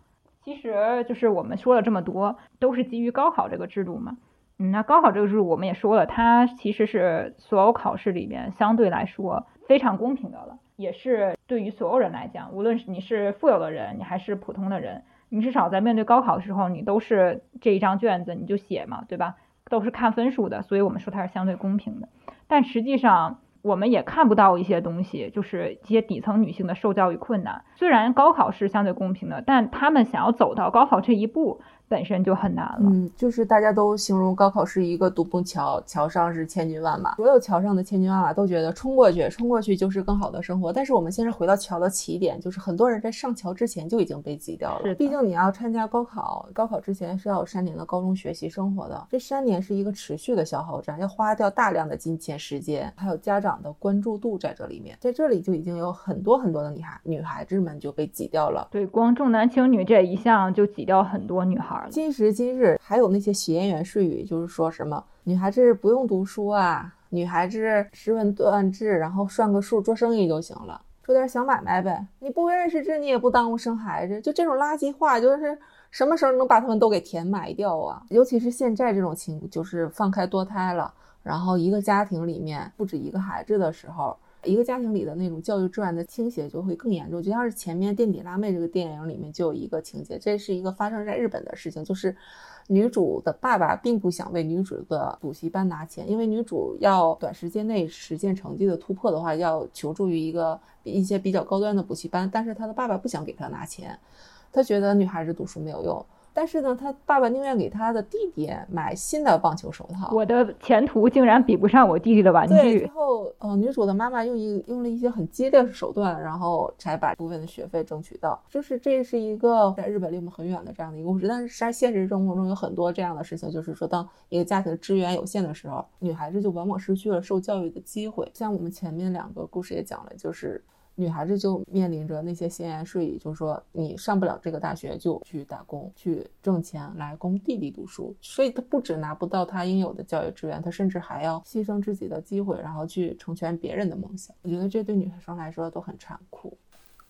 其实就是我们说了这么多，都是基于高考这个制度嘛。嗯，那高考这个制度我们也说了，它其实是所有考试里面相对来说非常公平的了，也是对于所有人来讲，无论是你是富有的人，你还是普通的人，你至少在面对高考的时候，你都是这一张卷子你就写嘛，对吧？都是看分数的，所以我们说它是相对公平的。但实际上，我们也看不到一些东西，就是一些底层女性的受教育困难。虽然高考是相对公平的，但他们想要走到高考这一步。本身就很难了，嗯，就是大家都形容高考是一个独木桥，桥上是千军万马，所有桥上的千军万马都觉得冲过去，冲过去就是更好的生活。但是我们现在回到桥的起点，就是很多人在上桥之前就已经被挤掉了。是，毕竟你要参加高考，高考之前是要有三年的高中学习生活的，这三年是一个持续的消耗战，要花掉大量的金钱、时间，还有家长的关注度在这里面，在这里就已经有很多很多的女孩女孩子们就被挤掉了。对，光重男轻女这一项就挤掉很多女孩今时今日还有那些闲言碎语，就是说什么女孩子不用读书啊，女孩子识文断字，然后算个数，做生意就行了，做点小买卖呗。你不认识字，你也不耽误生孩子，就这种垃圾话，就是什么时候能把他们都给填埋掉啊？尤其是现在这种情，就是放开堕胎了，然后一个家庭里面不止一个孩子的时候。一个家庭里的那种教育资源的倾斜就会更严重，就像是前面《垫底辣妹》这个电影里面就有一个情节，这是一个发生在日本的事情，就是女主的爸爸并不想为女主的补习班拿钱，因为女主要短时间内实现成绩的突破的话，要求助于一个一些比较高端的补习班，但是她的爸爸不想给她拿钱，他觉得女孩子读书没有用。但是呢，他爸爸宁愿给他的弟弟买新的棒球手套。我的前途竟然比不上我弟弟的玩具。对，之后，呃，女主的妈妈用一用了一些很激烈的手段，然后才把部分的学费争取到。就是这是一个在日本离我们很远的这样的一个故事，但是在现实生活中有很多这样的事情，就是说，当一个家庭资源有限的时候，女孩子就往往失去了受教育的机会。像我们前面两个故事也讲了，就是。女孩子就面临着那些闲言碎语，就是说你上不了这个大学，就去打工去挣钱来供弟弟读书。所以她不止拿不到她应有的教育资源，她甚至还要牺牲自己的机会，然后去成全别人的梦想。我觉得这对女生来说都很残酷。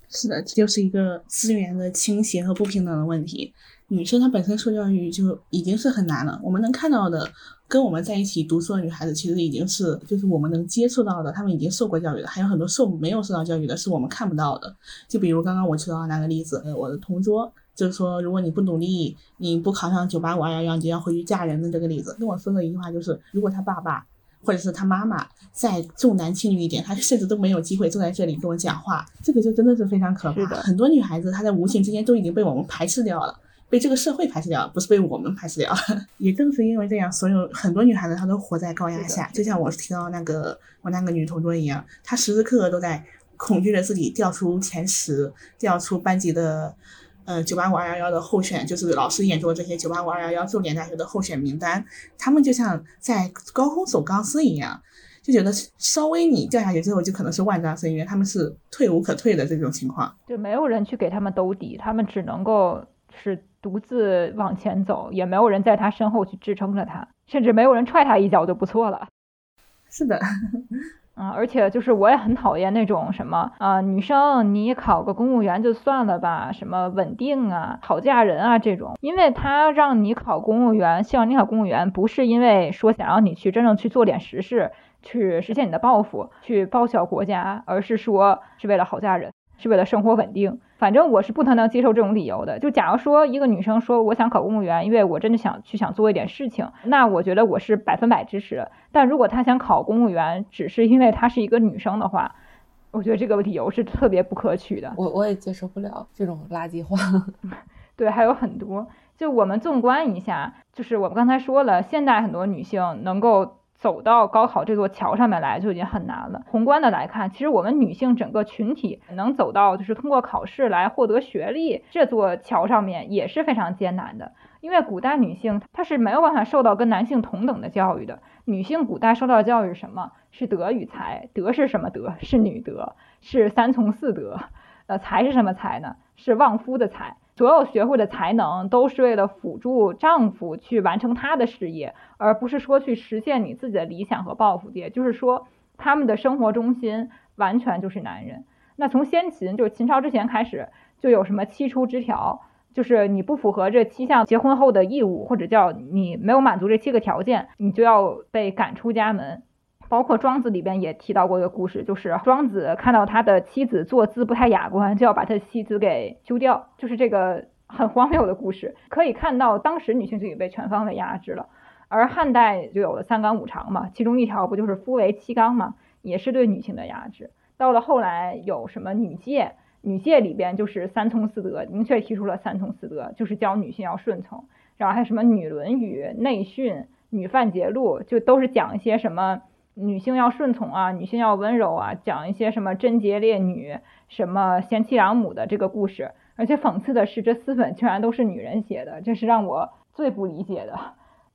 是的，这就是一个资源的倾斜和不平等的问题。女生她本身受教育就已经是很难了，我们能看到的。跟我们在一起读书的女孩子，其实已经是就是我们能接触到的，她们已经受过教育的，还有很多受没有受到教育的，是我们看不到的。就比如刚刚我提到的那个例子，呃，我的同桌就是说，如果你不努力，你不考上九八五二幺幺，你就要回去嫁人的这个例子，跟我说的一句话就是，如果他爸爸或者是他妈妈再重男轻女一点，他甚至都没有机会坐在这里跟我讲话，这个就真的是非常可怕。很多女孩子她在无形之间都已经被我们排斥掉了。被这个社会排斥掉，不是被我们排斥掉。(laughs) 也正是因为这样，所有很多女孩子她都活在高压下，就像我提到那个我那个女同桌一样，她时时刻刻都在恐惧着自己掉出前十，掉出班级的呃九八五二幺幺的候选，就是老师眼中的这些九八五二幺幺重点大学的候选名单。他们就像在高空走钢丝一样，就觉得稍微你掉下去之后，就可能是万丈深渊，他们是退无可退的这种情况。就没有人去给他们兜底，他们只能够是。独自往前走，也没有人在他身后去支撑着他。甚至没有人踹他一脚就不错了。是的。(laughs) 嗯，而且就是我也很讨厌那种什么啊，女生你考个公务员就算了吧，什么稳定啊、好嫁人啊这种，因为他让你考公务员，希望你考公务员，不是因为说想让你去真正去做点实事，去实现你的抱负，去报效国家，而是说是为了好嫁人，是为了生活稳定。反正我是不太能接受这种理由的。就假如说一个女生说我想考公务员，因为我真的想去想做一点事情，那我觉得我是百分百支持。但如果她想考公务员，只是因为她是一个女生的话，我觉得这个理由是特别不可取的。我我也接受不了这种垃圾话。(laughs) 对，还有很多。就我们纵观一下，就是我们刚才说了，现代很多女性能够。走到高考这座桥上面来就已经很难了。宏观的来看，其实我们女性整个群体能走到就是通过考试来获得学历这座桥上面也是非常艰难的。因为古代女性她是没有办法受到跟男性同等的教育的。女性古代受到教育什么？是德与才。德是什么德？是女德，是三从四德。(laughs) 呃，才是什么才呢？是旺夫的才。所有学会的才能都是为了辅助丈夫去完成他的事业，而不是说去实现你自己的理想和抱负。也就是说，他们的生活中心完全就是男人。那从先秦，就是秦朝之前开始，就有什么七出之条，就是你不符合这七项结婚后的义务，或者叫你没有满足这七个条件，你就要被赶出家门。包括庄子里边也提到过一个故事，就是庄子看到他的妻子坐姿不太雅观，就要把他的妻子给休掉，就是这个很荒谬的故事。可以看到，当时女性就已被全方位压制了。而汉代就有了三纲五常嘛，其中一条不就是夫为妻纲嘛，也是对女性的压制。到了后来有什么女诫，女诫里边就是三从四德，明确提出了三从四德，就是教女性要顺从。然后还有什么女论语、内训、女范节录，就都是讲一些什么。女性要顺从啊，女性要温柔啊，讲一些什么贞洁烈女、什么贤妻良母的这个故事。而且讽刺的是，这四本居然都是女人写的，这是让我最不理解的。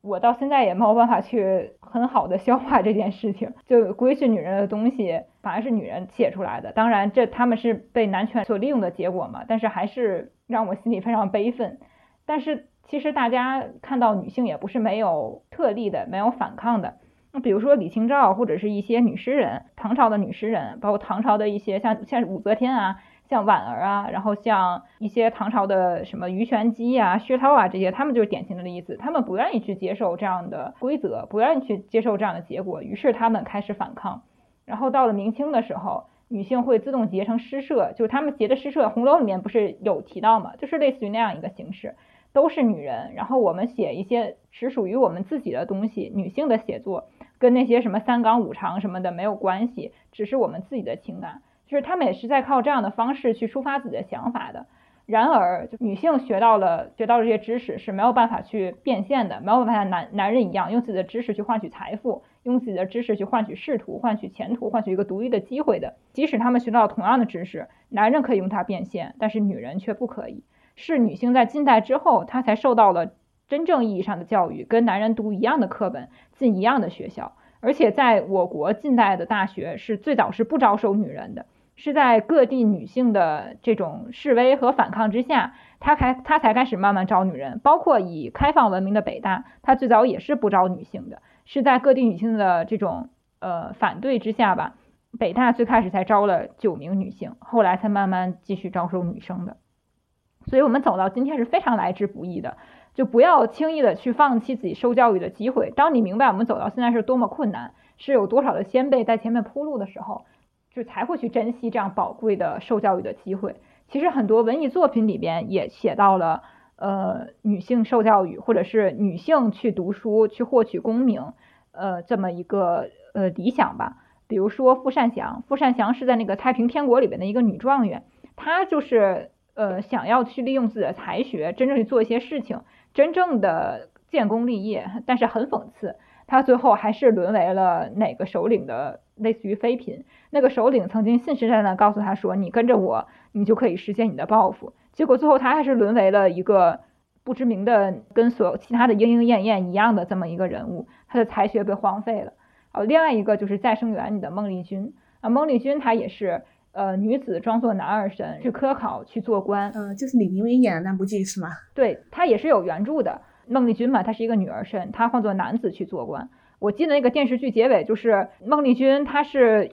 我到现在也没有办法去很好的消化这件事情，就规训女人的东西反而是女人写出来的。当然，这他们是被男权所利用的结果嘛，但是还是让我心里非常悲愤。但是其实大家看到女性也不是没有特例的，没有反抗的。那比如说李清照或者是一些女诗人，唐朝的女诗人，包括唐朝的一些像像武则天啊，像婉儿啊，然后像一些唐朝的什么鱼玄机啊、薛涛啊这些，他们就是典型的例子。他们不愿意去接受这样的规则，不愿意去接受这样的结果，于是他们开始反抗。然后到了明清的时候，女性会自动结成诗社，就是他们结的诗社，《红楼》里面不是有提到吗？就是类似于那样一个形式。都是女人，然后我们写一些只属于我们自己的东西，女性的写作跟那些什么三纲五常什么的没有关系，只是我们自己的情感，就是他们也是在靠这样的方式去抒发自己的想法的。然而，就女性学到了学到这些知识是没有办法去变现的，没有办法像男男人一样用自己的知识去换取财富，用自己的知识去换取仕途、换取前途、换取一个独立的机会的。即使他们学到同样的知识，男人可以用它变现，但是女人却不可以。是女性在近代之后，她才受到了真正意义上的教育，跟男人读一样的课本，进一样的学校。而且在我国近代的大学是最早是不招收女人的，是在各地女性的这种示威和反抗之下，他开他才开始慢慢招女人。包括以开放闻名的北大，它最早也是不招女性的，是在各地女性的这种呃反对之下吧，北大最开始才招了九名女性，后来才慢慢继续招收女生的。所以我们走到今天是非常来之不易的，就不要轻易的去放弃自己受教育的机会。当你明白我们走到现在是多么困难，是有多少的先辈在前面铺路的时候，就才会去珍惜这样宝贵的受教育的机会。其实很多文艺作品里边也写到了，呃，女性受教育，或者是女性去读书去获取功名，呃，这么一个呃理想吧。比如说傅善祥，傅善祥是在那个太平天国里边的一个女状元，她就是。呃，想要去利用自己的才学，真正去做一些事情，真正的建功立业，但是很讽刺，他最后还是沦为了哪个首领的类似于妃嫔。那个首领曾经信誓旦旦告诉他说：“你跟着我，你就可以实现你的抱负。”结果最后他还是沦为了一个不知名的，跟所有其他的莺莺燕燕一样的这么一个人物，他的才学被荒废了。哦，另外一个就是《再生缘》里的孟丽君啊，孟丽君她也是。呃，女子装作男儿身去科考去做官，嗯，就是李冰冰演的那部剧是吗？对，他也是有原著的。孟丽君嘛，她是一个女儿身，她换作男子去做官。我记得那个电视剧结尾就是孟丽君，她是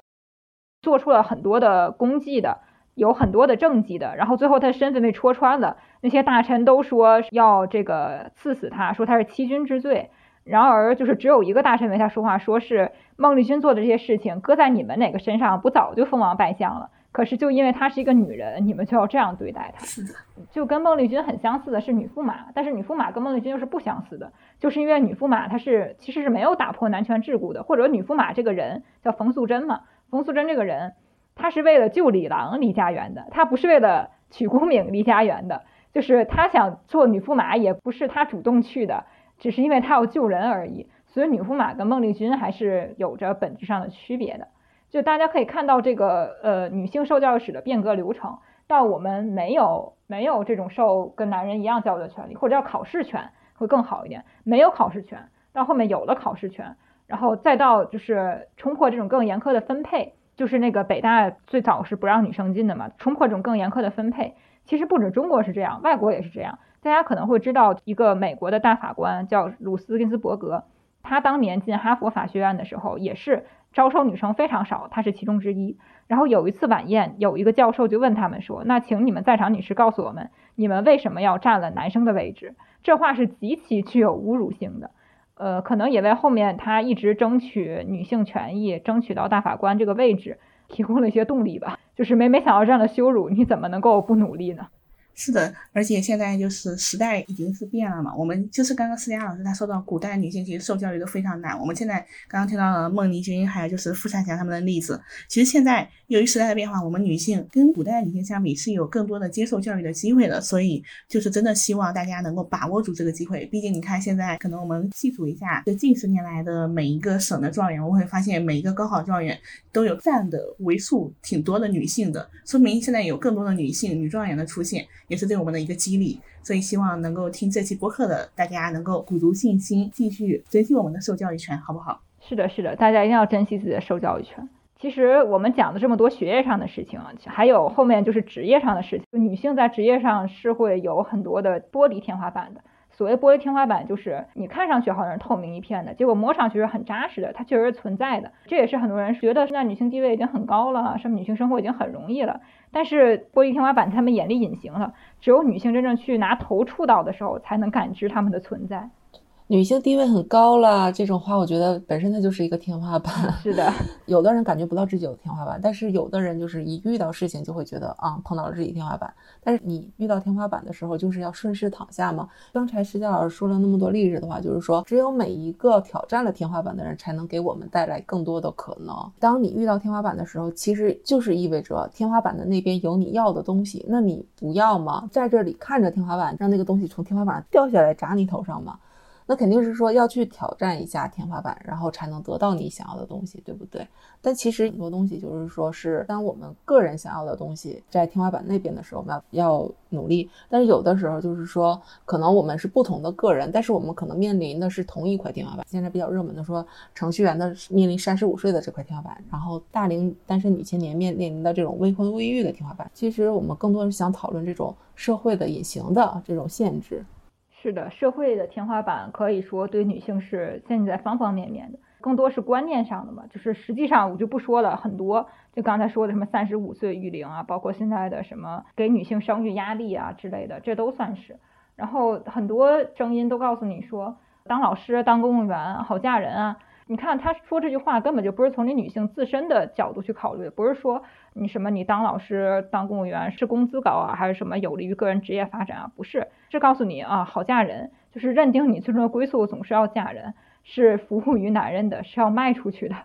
做出了很多的功绩的，有很多的政绩的，然后最后她身份被戳穿了，那些大臣都说要这个赐死她，说她是欺君之罪。然而就是只有一个大臣为他说话，说是孟丽君做的这些事情，搁在你们哪个身上，不早就封王拜相了？可是就因为她是一个女人，你们就要这样对待她。是的，就跟孟丽君很相似的是女驸马，但是女驸马跟孟丽君又是不相似的，就是因为女驸马她是其实是没有打破男权桎梏的，或者女驸马这个人叫冯素贞嘛，冯素贞这个人，她是为了救李郎离家园的，她不是为了娶顾敏离家园的，就是她想做女驸马也不是她主动去的，只是因为她要救人而已。所以女驸马跟孟丽君还是有着本质上的区别的。就大家可以看到这个呃女性受教育史的变革流程，到我们没有没有这种受跟男人一样教育的权利，或者叫考试权会更好一点，没有考试权，到后面有了考试权，然后再到就是冲破这种更严苛的分配，就是那个北大最早是不让女生进的嘛，冲破这种更严苛的分配。其实不止中国是这样，外国也是这样。大家可能会知道一个美国的大法官叫鲁斯金斯伯格。他当年进哈佛法学院的时候，也是招收女生非常少，他是其中之一。然后有一次晚宴，有一个教授就问他们说：“那请你们在场女士告诉我们，你们为什么要占了男生的位置？”这话是极其具有侮辱性的，呃，可能也为后面他一直争取女性权益、争取到大法官这个位置提供了一些动力吧。就是没没想到这样的羞辱，你怎么能够不努力呢？是的，而且现在就是时代已经是变了嘛。我们就是刚刚思佳老师他说到，古代女性其实受教育都非常难。我们现在刚刚听到了孟丽君，还有就是傅善祥他们的例子。其实现在由于时代的变化，我们女性跟古代女性相比是有更多的接受教育的机会的。所以就是真的希望大家能够把握住这个机会。毕竟你看现在，可能我们细数一下这近十年来的每一个省的状元，我会发现每一个高考状元都有占的为数挺多的女性的，说明现在有更多的女性女状元的出现。也是对我们的一个激励，所以希望能够听这期播客的大家能够鼓足信心，继续珍惜我们的受教育权，好不好？是的，是的，大家一定要珍惜自己的受教育权。其实我们讲的这么多学业上的事情啊，还有后面就是职业上的事情。女性在职业上是会有很多的玻璃天花板的。所谓玻璃天花板，就是你看上去好像是透明一片的，结果摸上去是很扎实的，它确实是存在的。这也是很多人觉得现在女性地位已经很高了，什么女性生活已经很容易了。但是玻璃天花板他们眼里隐形了，只有女性真正去拿头触到的时候，才能感知他们的存在。女性地位很高了，这种话我觉得本身它就是一个天花板。(laughs) 是的，(laughs) 有的人感觉不到自己有天花板，但是有的人就是一遇到事情就会觉得啊碰到了自己天花板。但是你遇到天花板的时候，就是要顺势躺下嘛。刚才施佳老师说了那么多例子的话，就是说只有每一个挑战了天花板的人，才能给我们带来更多的可能。当你遇到天花板的时候，其实就是意味着天花板的那边有你要的东西，那你不要吗？在这里看着天花板，让那个东西从天花板上掉下来砸你头上吗？那肯定是说要去挑战一下天花板，然后才能得到你想要的东西，对不对？但其实很多东西就是说，是当我们个人想要的东西在天花板那边的时候，我们要要努力。但是有的时候就是说，可能我们是不同的个人，但是我们可能面临的是同一块天花板。现在比较热门的说，程序员的面临三十五岁的这块天花板，然后大龄单身女青年面临的这种未婚未育的天花板。其实我们更多是想讨论这种社会的隐形的这种限制。是的，社会的天花板可以说对女性是现在方方面面的，更多是观念上的嘛。就是实际上我就不说了，很多就刚才说的什么三十五岁育龄啊，包括现在的什么给女性生育压力啊之类的，这都算是。然后很多声音都告诉你说，当老师、当公务员好嫁人啊。你看他说这句话根本就不是从你女性自身的角度去考虑，不是说你什么你当老师当公务员是工资高啊，还是什么有利于个人职业发展啊？不是，是告诉你啊好嫁人，就是认定你最终的归宿总是要嫁人，是服务于男人的，是要卖出去的。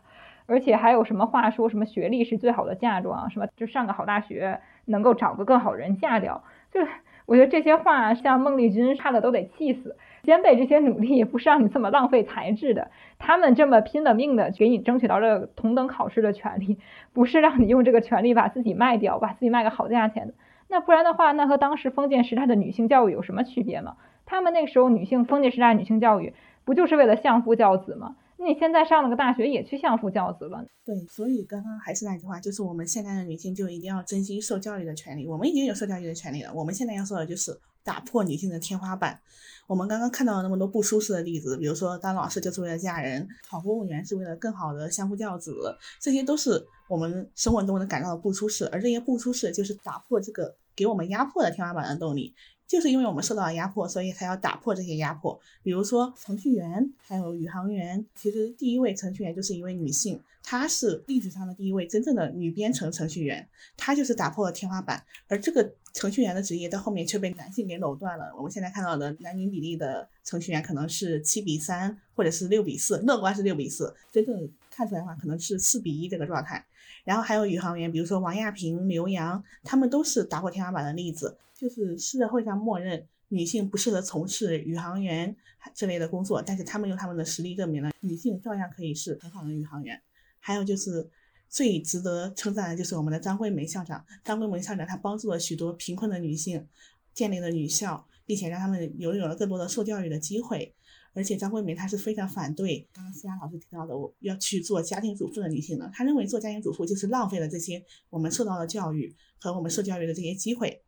而且还有什么话说什么学历是最好的嫁妆，什么就上个好大学能够找个更好人嫁掉，就我觉得这些话像孟丽君差的都得气死。先辈这些努力不是让你这么浪费才智的，(laughs) 他们这么拼了命的给你争取到了同等考试的权利，(laughs) 不是让你用这个权利把自己卖掉，把自己卖个好价钱的。那不然的话，那和当时封建时代的女性教育有什么区别吗？他们那个时候女性封建时代女性教育不就是为了相夫教子吗？那你现在上了个大学，也去相夫教子了。对，所以刚刚还是那句话，就是我们现在的女性就一定要珍惜受教育的权利。我们已经有受教育的权利了，我们现在要做的就是打破女性的天花板。我们刚刚看到了那么多不舒适的例子，比如说当老师就是为了嫁人，考公务员是为了更好的相夫教子，这些都是我们生活中的感到的不舒适。而这些不舒适，就是打破这个给我们压迫的天花板的动力。就是因为我们受到了压迫，所以才要打破这些压迫。比如说程序员，还有宇航员。其实第一位程序员就是一位女性，她是历史上的第一位真正的女编程程序员，她就是打破了天花板。而这个程序员的职业到后面却被男性给垄断了。我们现在看到的男女比例的程序员可能是七比三，或者是六比四，乐观是六比四，真正看出来的话可能是四比一这个状态。然后还有宇航员，比如说王亚平、刘洋，他们都是打破天花板的例子。就是社会上默认女性不适合从事宇航员这类的工作，但是他们用他们的实力证明了女性照样可以是很好的宇航员。还有就是最值得称赞的就是我们的张桂梅校长，张桂梅校长她帮助了许多贫困的女性建立了女校，并且让他们拥有了更多的受教育的机会。而且张桂梅她是非常反对刚刚思佳老师提到的我要去做家庭主妇的女性的，她认为做家庭主妇就是浪费了这些我们受到的教育和我们受教育的这些机会。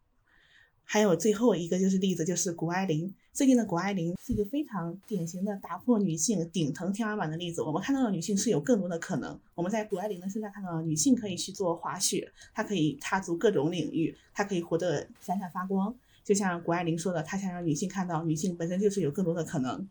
还有最后一个就是例子，就是谷爱凌。最近的谷爱凌是一个非常典型的打破女性顶层天花板的例子。我们看到的女性是有更多的可能。我们在谷爱凌的身上看到，女性可以去做滑雪，她可以踏足各种领域，她可以活得闪闪发光。就像谷爱凌说的，她想让女性看到，女性本身就是有更多的可能。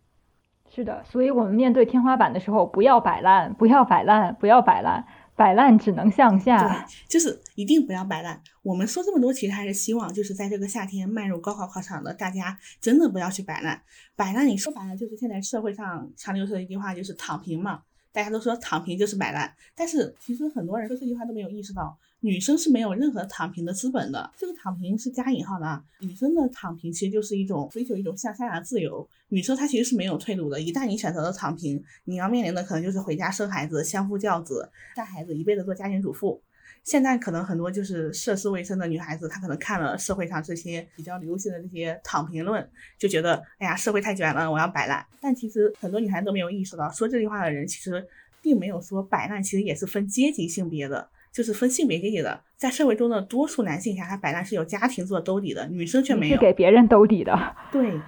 是的，所以我们面对天花板的时候，不要摆烂，不要摆烂，不要摆烂。摆烂只能向下，对，就是一定不要摆烂。我们说这么多，其实还是希望，就是在这个夏天迈入高考考场的大家，真的不要去摆烂。摆烂，你说白了，就是现在社会上常流行的一句话，就是躺平嘛。大家都说躺平就是摆烂，但是其实很多人说这句话都没有意识到。女生是没有任何躺平的资本的，这个躺平是加引号的啊。女生的躺平其实就是一种追求一种向下的自由。女生她其实是没有退路的，一旦你选择了躺平，你要面临的可能就是回家生孩子、相夫教子、带孩子，一辈子做家庭主妇。现在可能很多就是涉世未深的女孩子，她可能看了社会上这些比较流行的这些躺平论，就觉得哎呀，社会太卷了，我要摆烂。但其实很多女孩子都没有意识到，说这句话的人其实并没有说摆烂，其实也是分阶级性别的。就是分性别给你的，在社会中的多数男性下，他摆烂是有家庭做兜底的，女生却没有。是给别人兜底的。(laughs) 对，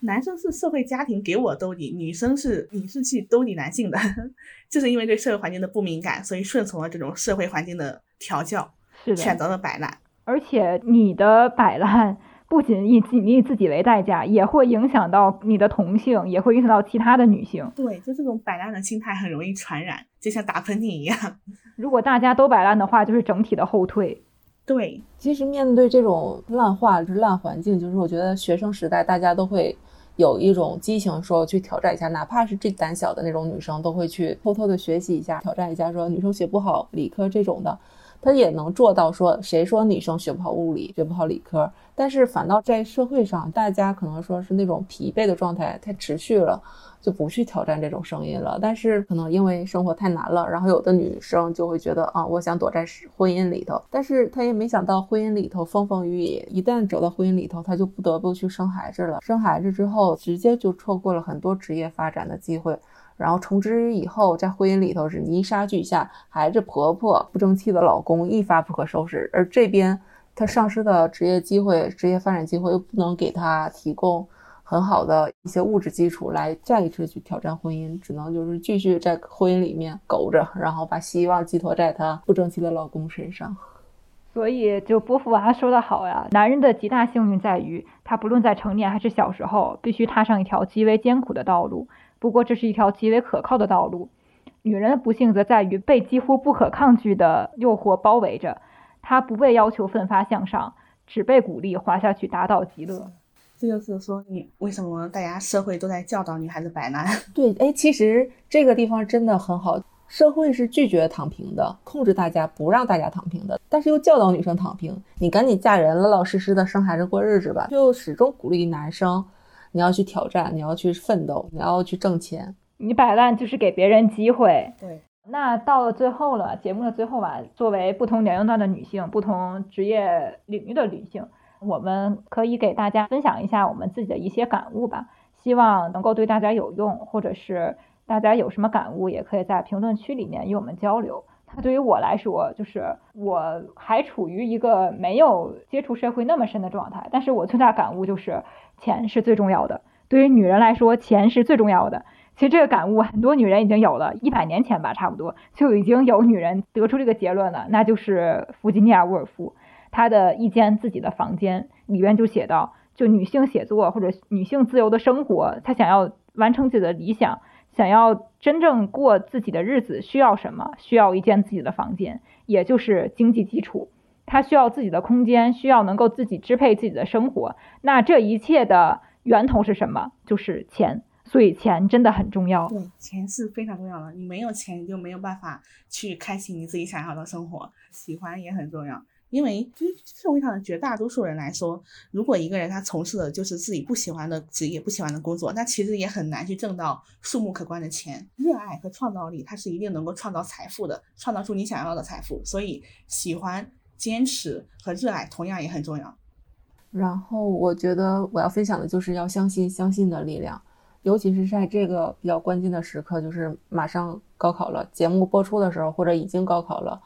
男生是社会家庭给我兜底，女生是你是去兜底男性的，(laughs) 就是因为对社会环境的不敏感，所以顺从了这种社会环境的调教，选择了摆烂。而且你的摆烂。不仅以以你自己为代价，也会影响到你的同性，也会影响到其他的女性。对，就这种摆烂的心态很容易传染，就像打喷嚏一样。(laughs) 如果大家都摆烂的话，就是整体的后退。对，其实面对这种烂话、就是烂环境，就是我觉得学生时代大家都会有一种激情，说去挑战一下，哪怕是最胆小的那种女生，都会去偷偷的学习一下，挑战一下，说女生学不好理科这种的。他也能做到说，谁说女生学不好物理、学不好理科？但是反倒在社会上，大家可能说是那种疲惫的状态太持续了，就不去挑战这种声音了。但是可能因为生活太难了，然后有的女生就会觉得啊，我想躲在婚姻里头。但是她也没想到婚姻里头风风雨雨，一旦走到婚姻里头，她就不得不去生孩子了。生孩子之后，直接就错过了很多职业发展的机会。然后从之以后，在婚姻里头是泥沙俱下，孩子、婆婆、不争气的老公一发不可收拾，而这边她丧失的职业机会、职业发展机会又不能给她提供很好的一些物质基础来再一次去挑战婚姻，只能就是继续在婚姻里面苟着，然后把希望寄托在她不争气的老公身上。所以，就波伏娃说的好呀，男人的极大幸运在于，他不论在成年还是小时候，必须踏上一条极为艰苦的道路。不过，这是一条极为可靠的道路。女人的不幸则在于被几乎不可抗拒的诱惑包围着，她不被要求奋发向上，只被鼓励滑下去，打倒极乐。这就是说，你为什么大家社会都在教导女孩子摆烂？(laughs) 对，哎，其实这个地方真的很好。社会是拒绝躺平的，控制大家不让大家躺平的，但是又教导女生躺平。你赶紧嫁人，老老实实的生孩子过日子吧。就始终鼓励男生。你要去挑战，你要去奋斗，你要去挣钱。你摆烂就是给别人机会。对，那到了最后了，节目的最后吧，作为不同年龄段的女性，不同职业领域的女性，我们可以给大家分享一下我们自己的一些感悟吧，希望能够对大家有用，或者是大家有什么感悟，也可以在评论区里面与我们交流。它对于我来说，就是我还处于一个没有接触社会那么深的状态，但是我最大感悟就是钱是最重要的。对于女人来说，钱是最重要的。其实这个感悟很多女人已经有了，一百年前吧，差不多就已经有女人得出这个结论了，那就是弗吉尼亚·沃尔夫，她的一间自己的房间里边就写到，就女性写作或者女性自由的生活，她想要完成自己的理想。想要真正过自己的日子，需要什么？需要一间自己的房间，也就是经济基础。他需要自己的空间，需要能够自己支配自己的生活。那这一切的源头是什么？就是钱。所以钱真的很重要。对，钱是非常重要的。你没有钱，你就没有办法去开启你自己想要的生活。喜欢也很重要。因为对社会上的绝大多数人来说，如果一个人他从事的就是自己不喜欢的职业、不喜欢的工作，那其实也很难去挣到数目可观的钱。热爱和创造力，它是一定能够创造财富的，创造出你想要的财富。所以，喜欢、坚持和热爱同样也很重要。然后，我觉得我要分享的就是要相信相信的力量，尤其是在这个比较关键的时刻，就是马上高考了。节目播出的时候，或者已经高考了。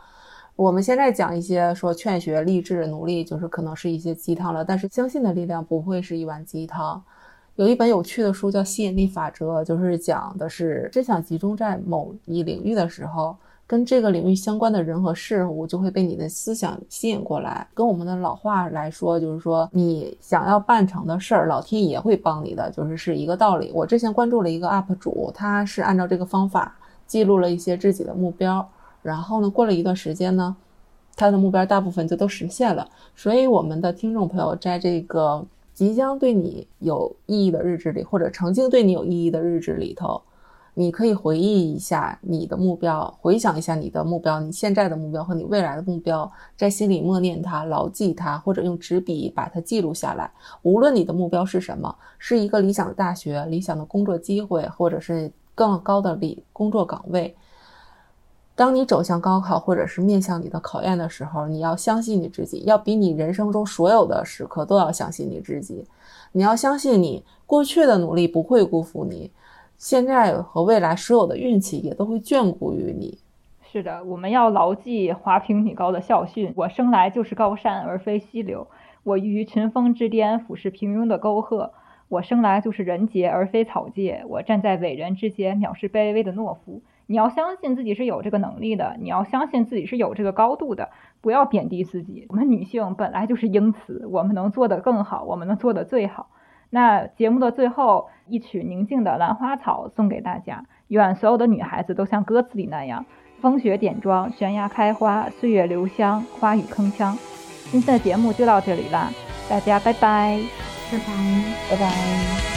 我们现在讲一些说劝学、励志、努力，就是可能是一些鸡汤了。但是相信的力量不会是一碗鸡汤。有一本有趣的书叫《吸引力法则》，就是讲的是真想集中在某一领域的时候，跟这个领域相关的人和事物就会被你的思想吸引过来。跟我们的老话来说，就是说你想要办成的事儿，老天爷会帮你的，就是是一个道理。我之前关注了一个 UP 主，他是按照这个方法记录了一些自己的目标。然后呢，过了一段时间呢，他的目标大部分就都实现了。所以，我们的听众朋友在这个即将对你有意义的日子里，或者曾经对你有意义的日子里头，你可以回忆一下你的目标，回想一下你的目标，你现在的目标和你未来的目标，在心里默念它，牢记它，或者用纸笔把它记录下来。无论你的目标是什么，是一个理想的大学、理想的工作机会，或者是更高的理工作岗位。当你走向高考，或者是面向你的考验的时候，你要相信你自己，要比你人生中所有的时刻都要相信你自己。你要相信你过去的努力不会辜负你，现在和未来所有的运气也都会眷顾于你。是的，我们要牢记华坪女高的校训：我生来就是高山而非溪流，我于群峰之巅俯视平庸的沟壑。我生来就是人杰而非草芥，我站在伟人之间藐视卑微的懦夫。你要相信自己是有这个能力的，你要相信自己是有这个高度的，不要贬低自己。我们女性本来就是英雌，我们能做得更好，我们能做得最好。那节目的最后一曲宁静的兰花草送给大家，愿所有的女孩子都像歌词里那样，风雪点妆，悬崖开花，岁月留香，花语铿锵。今天的节目就到这里啦，大家拜拜，拜拜，拜拜。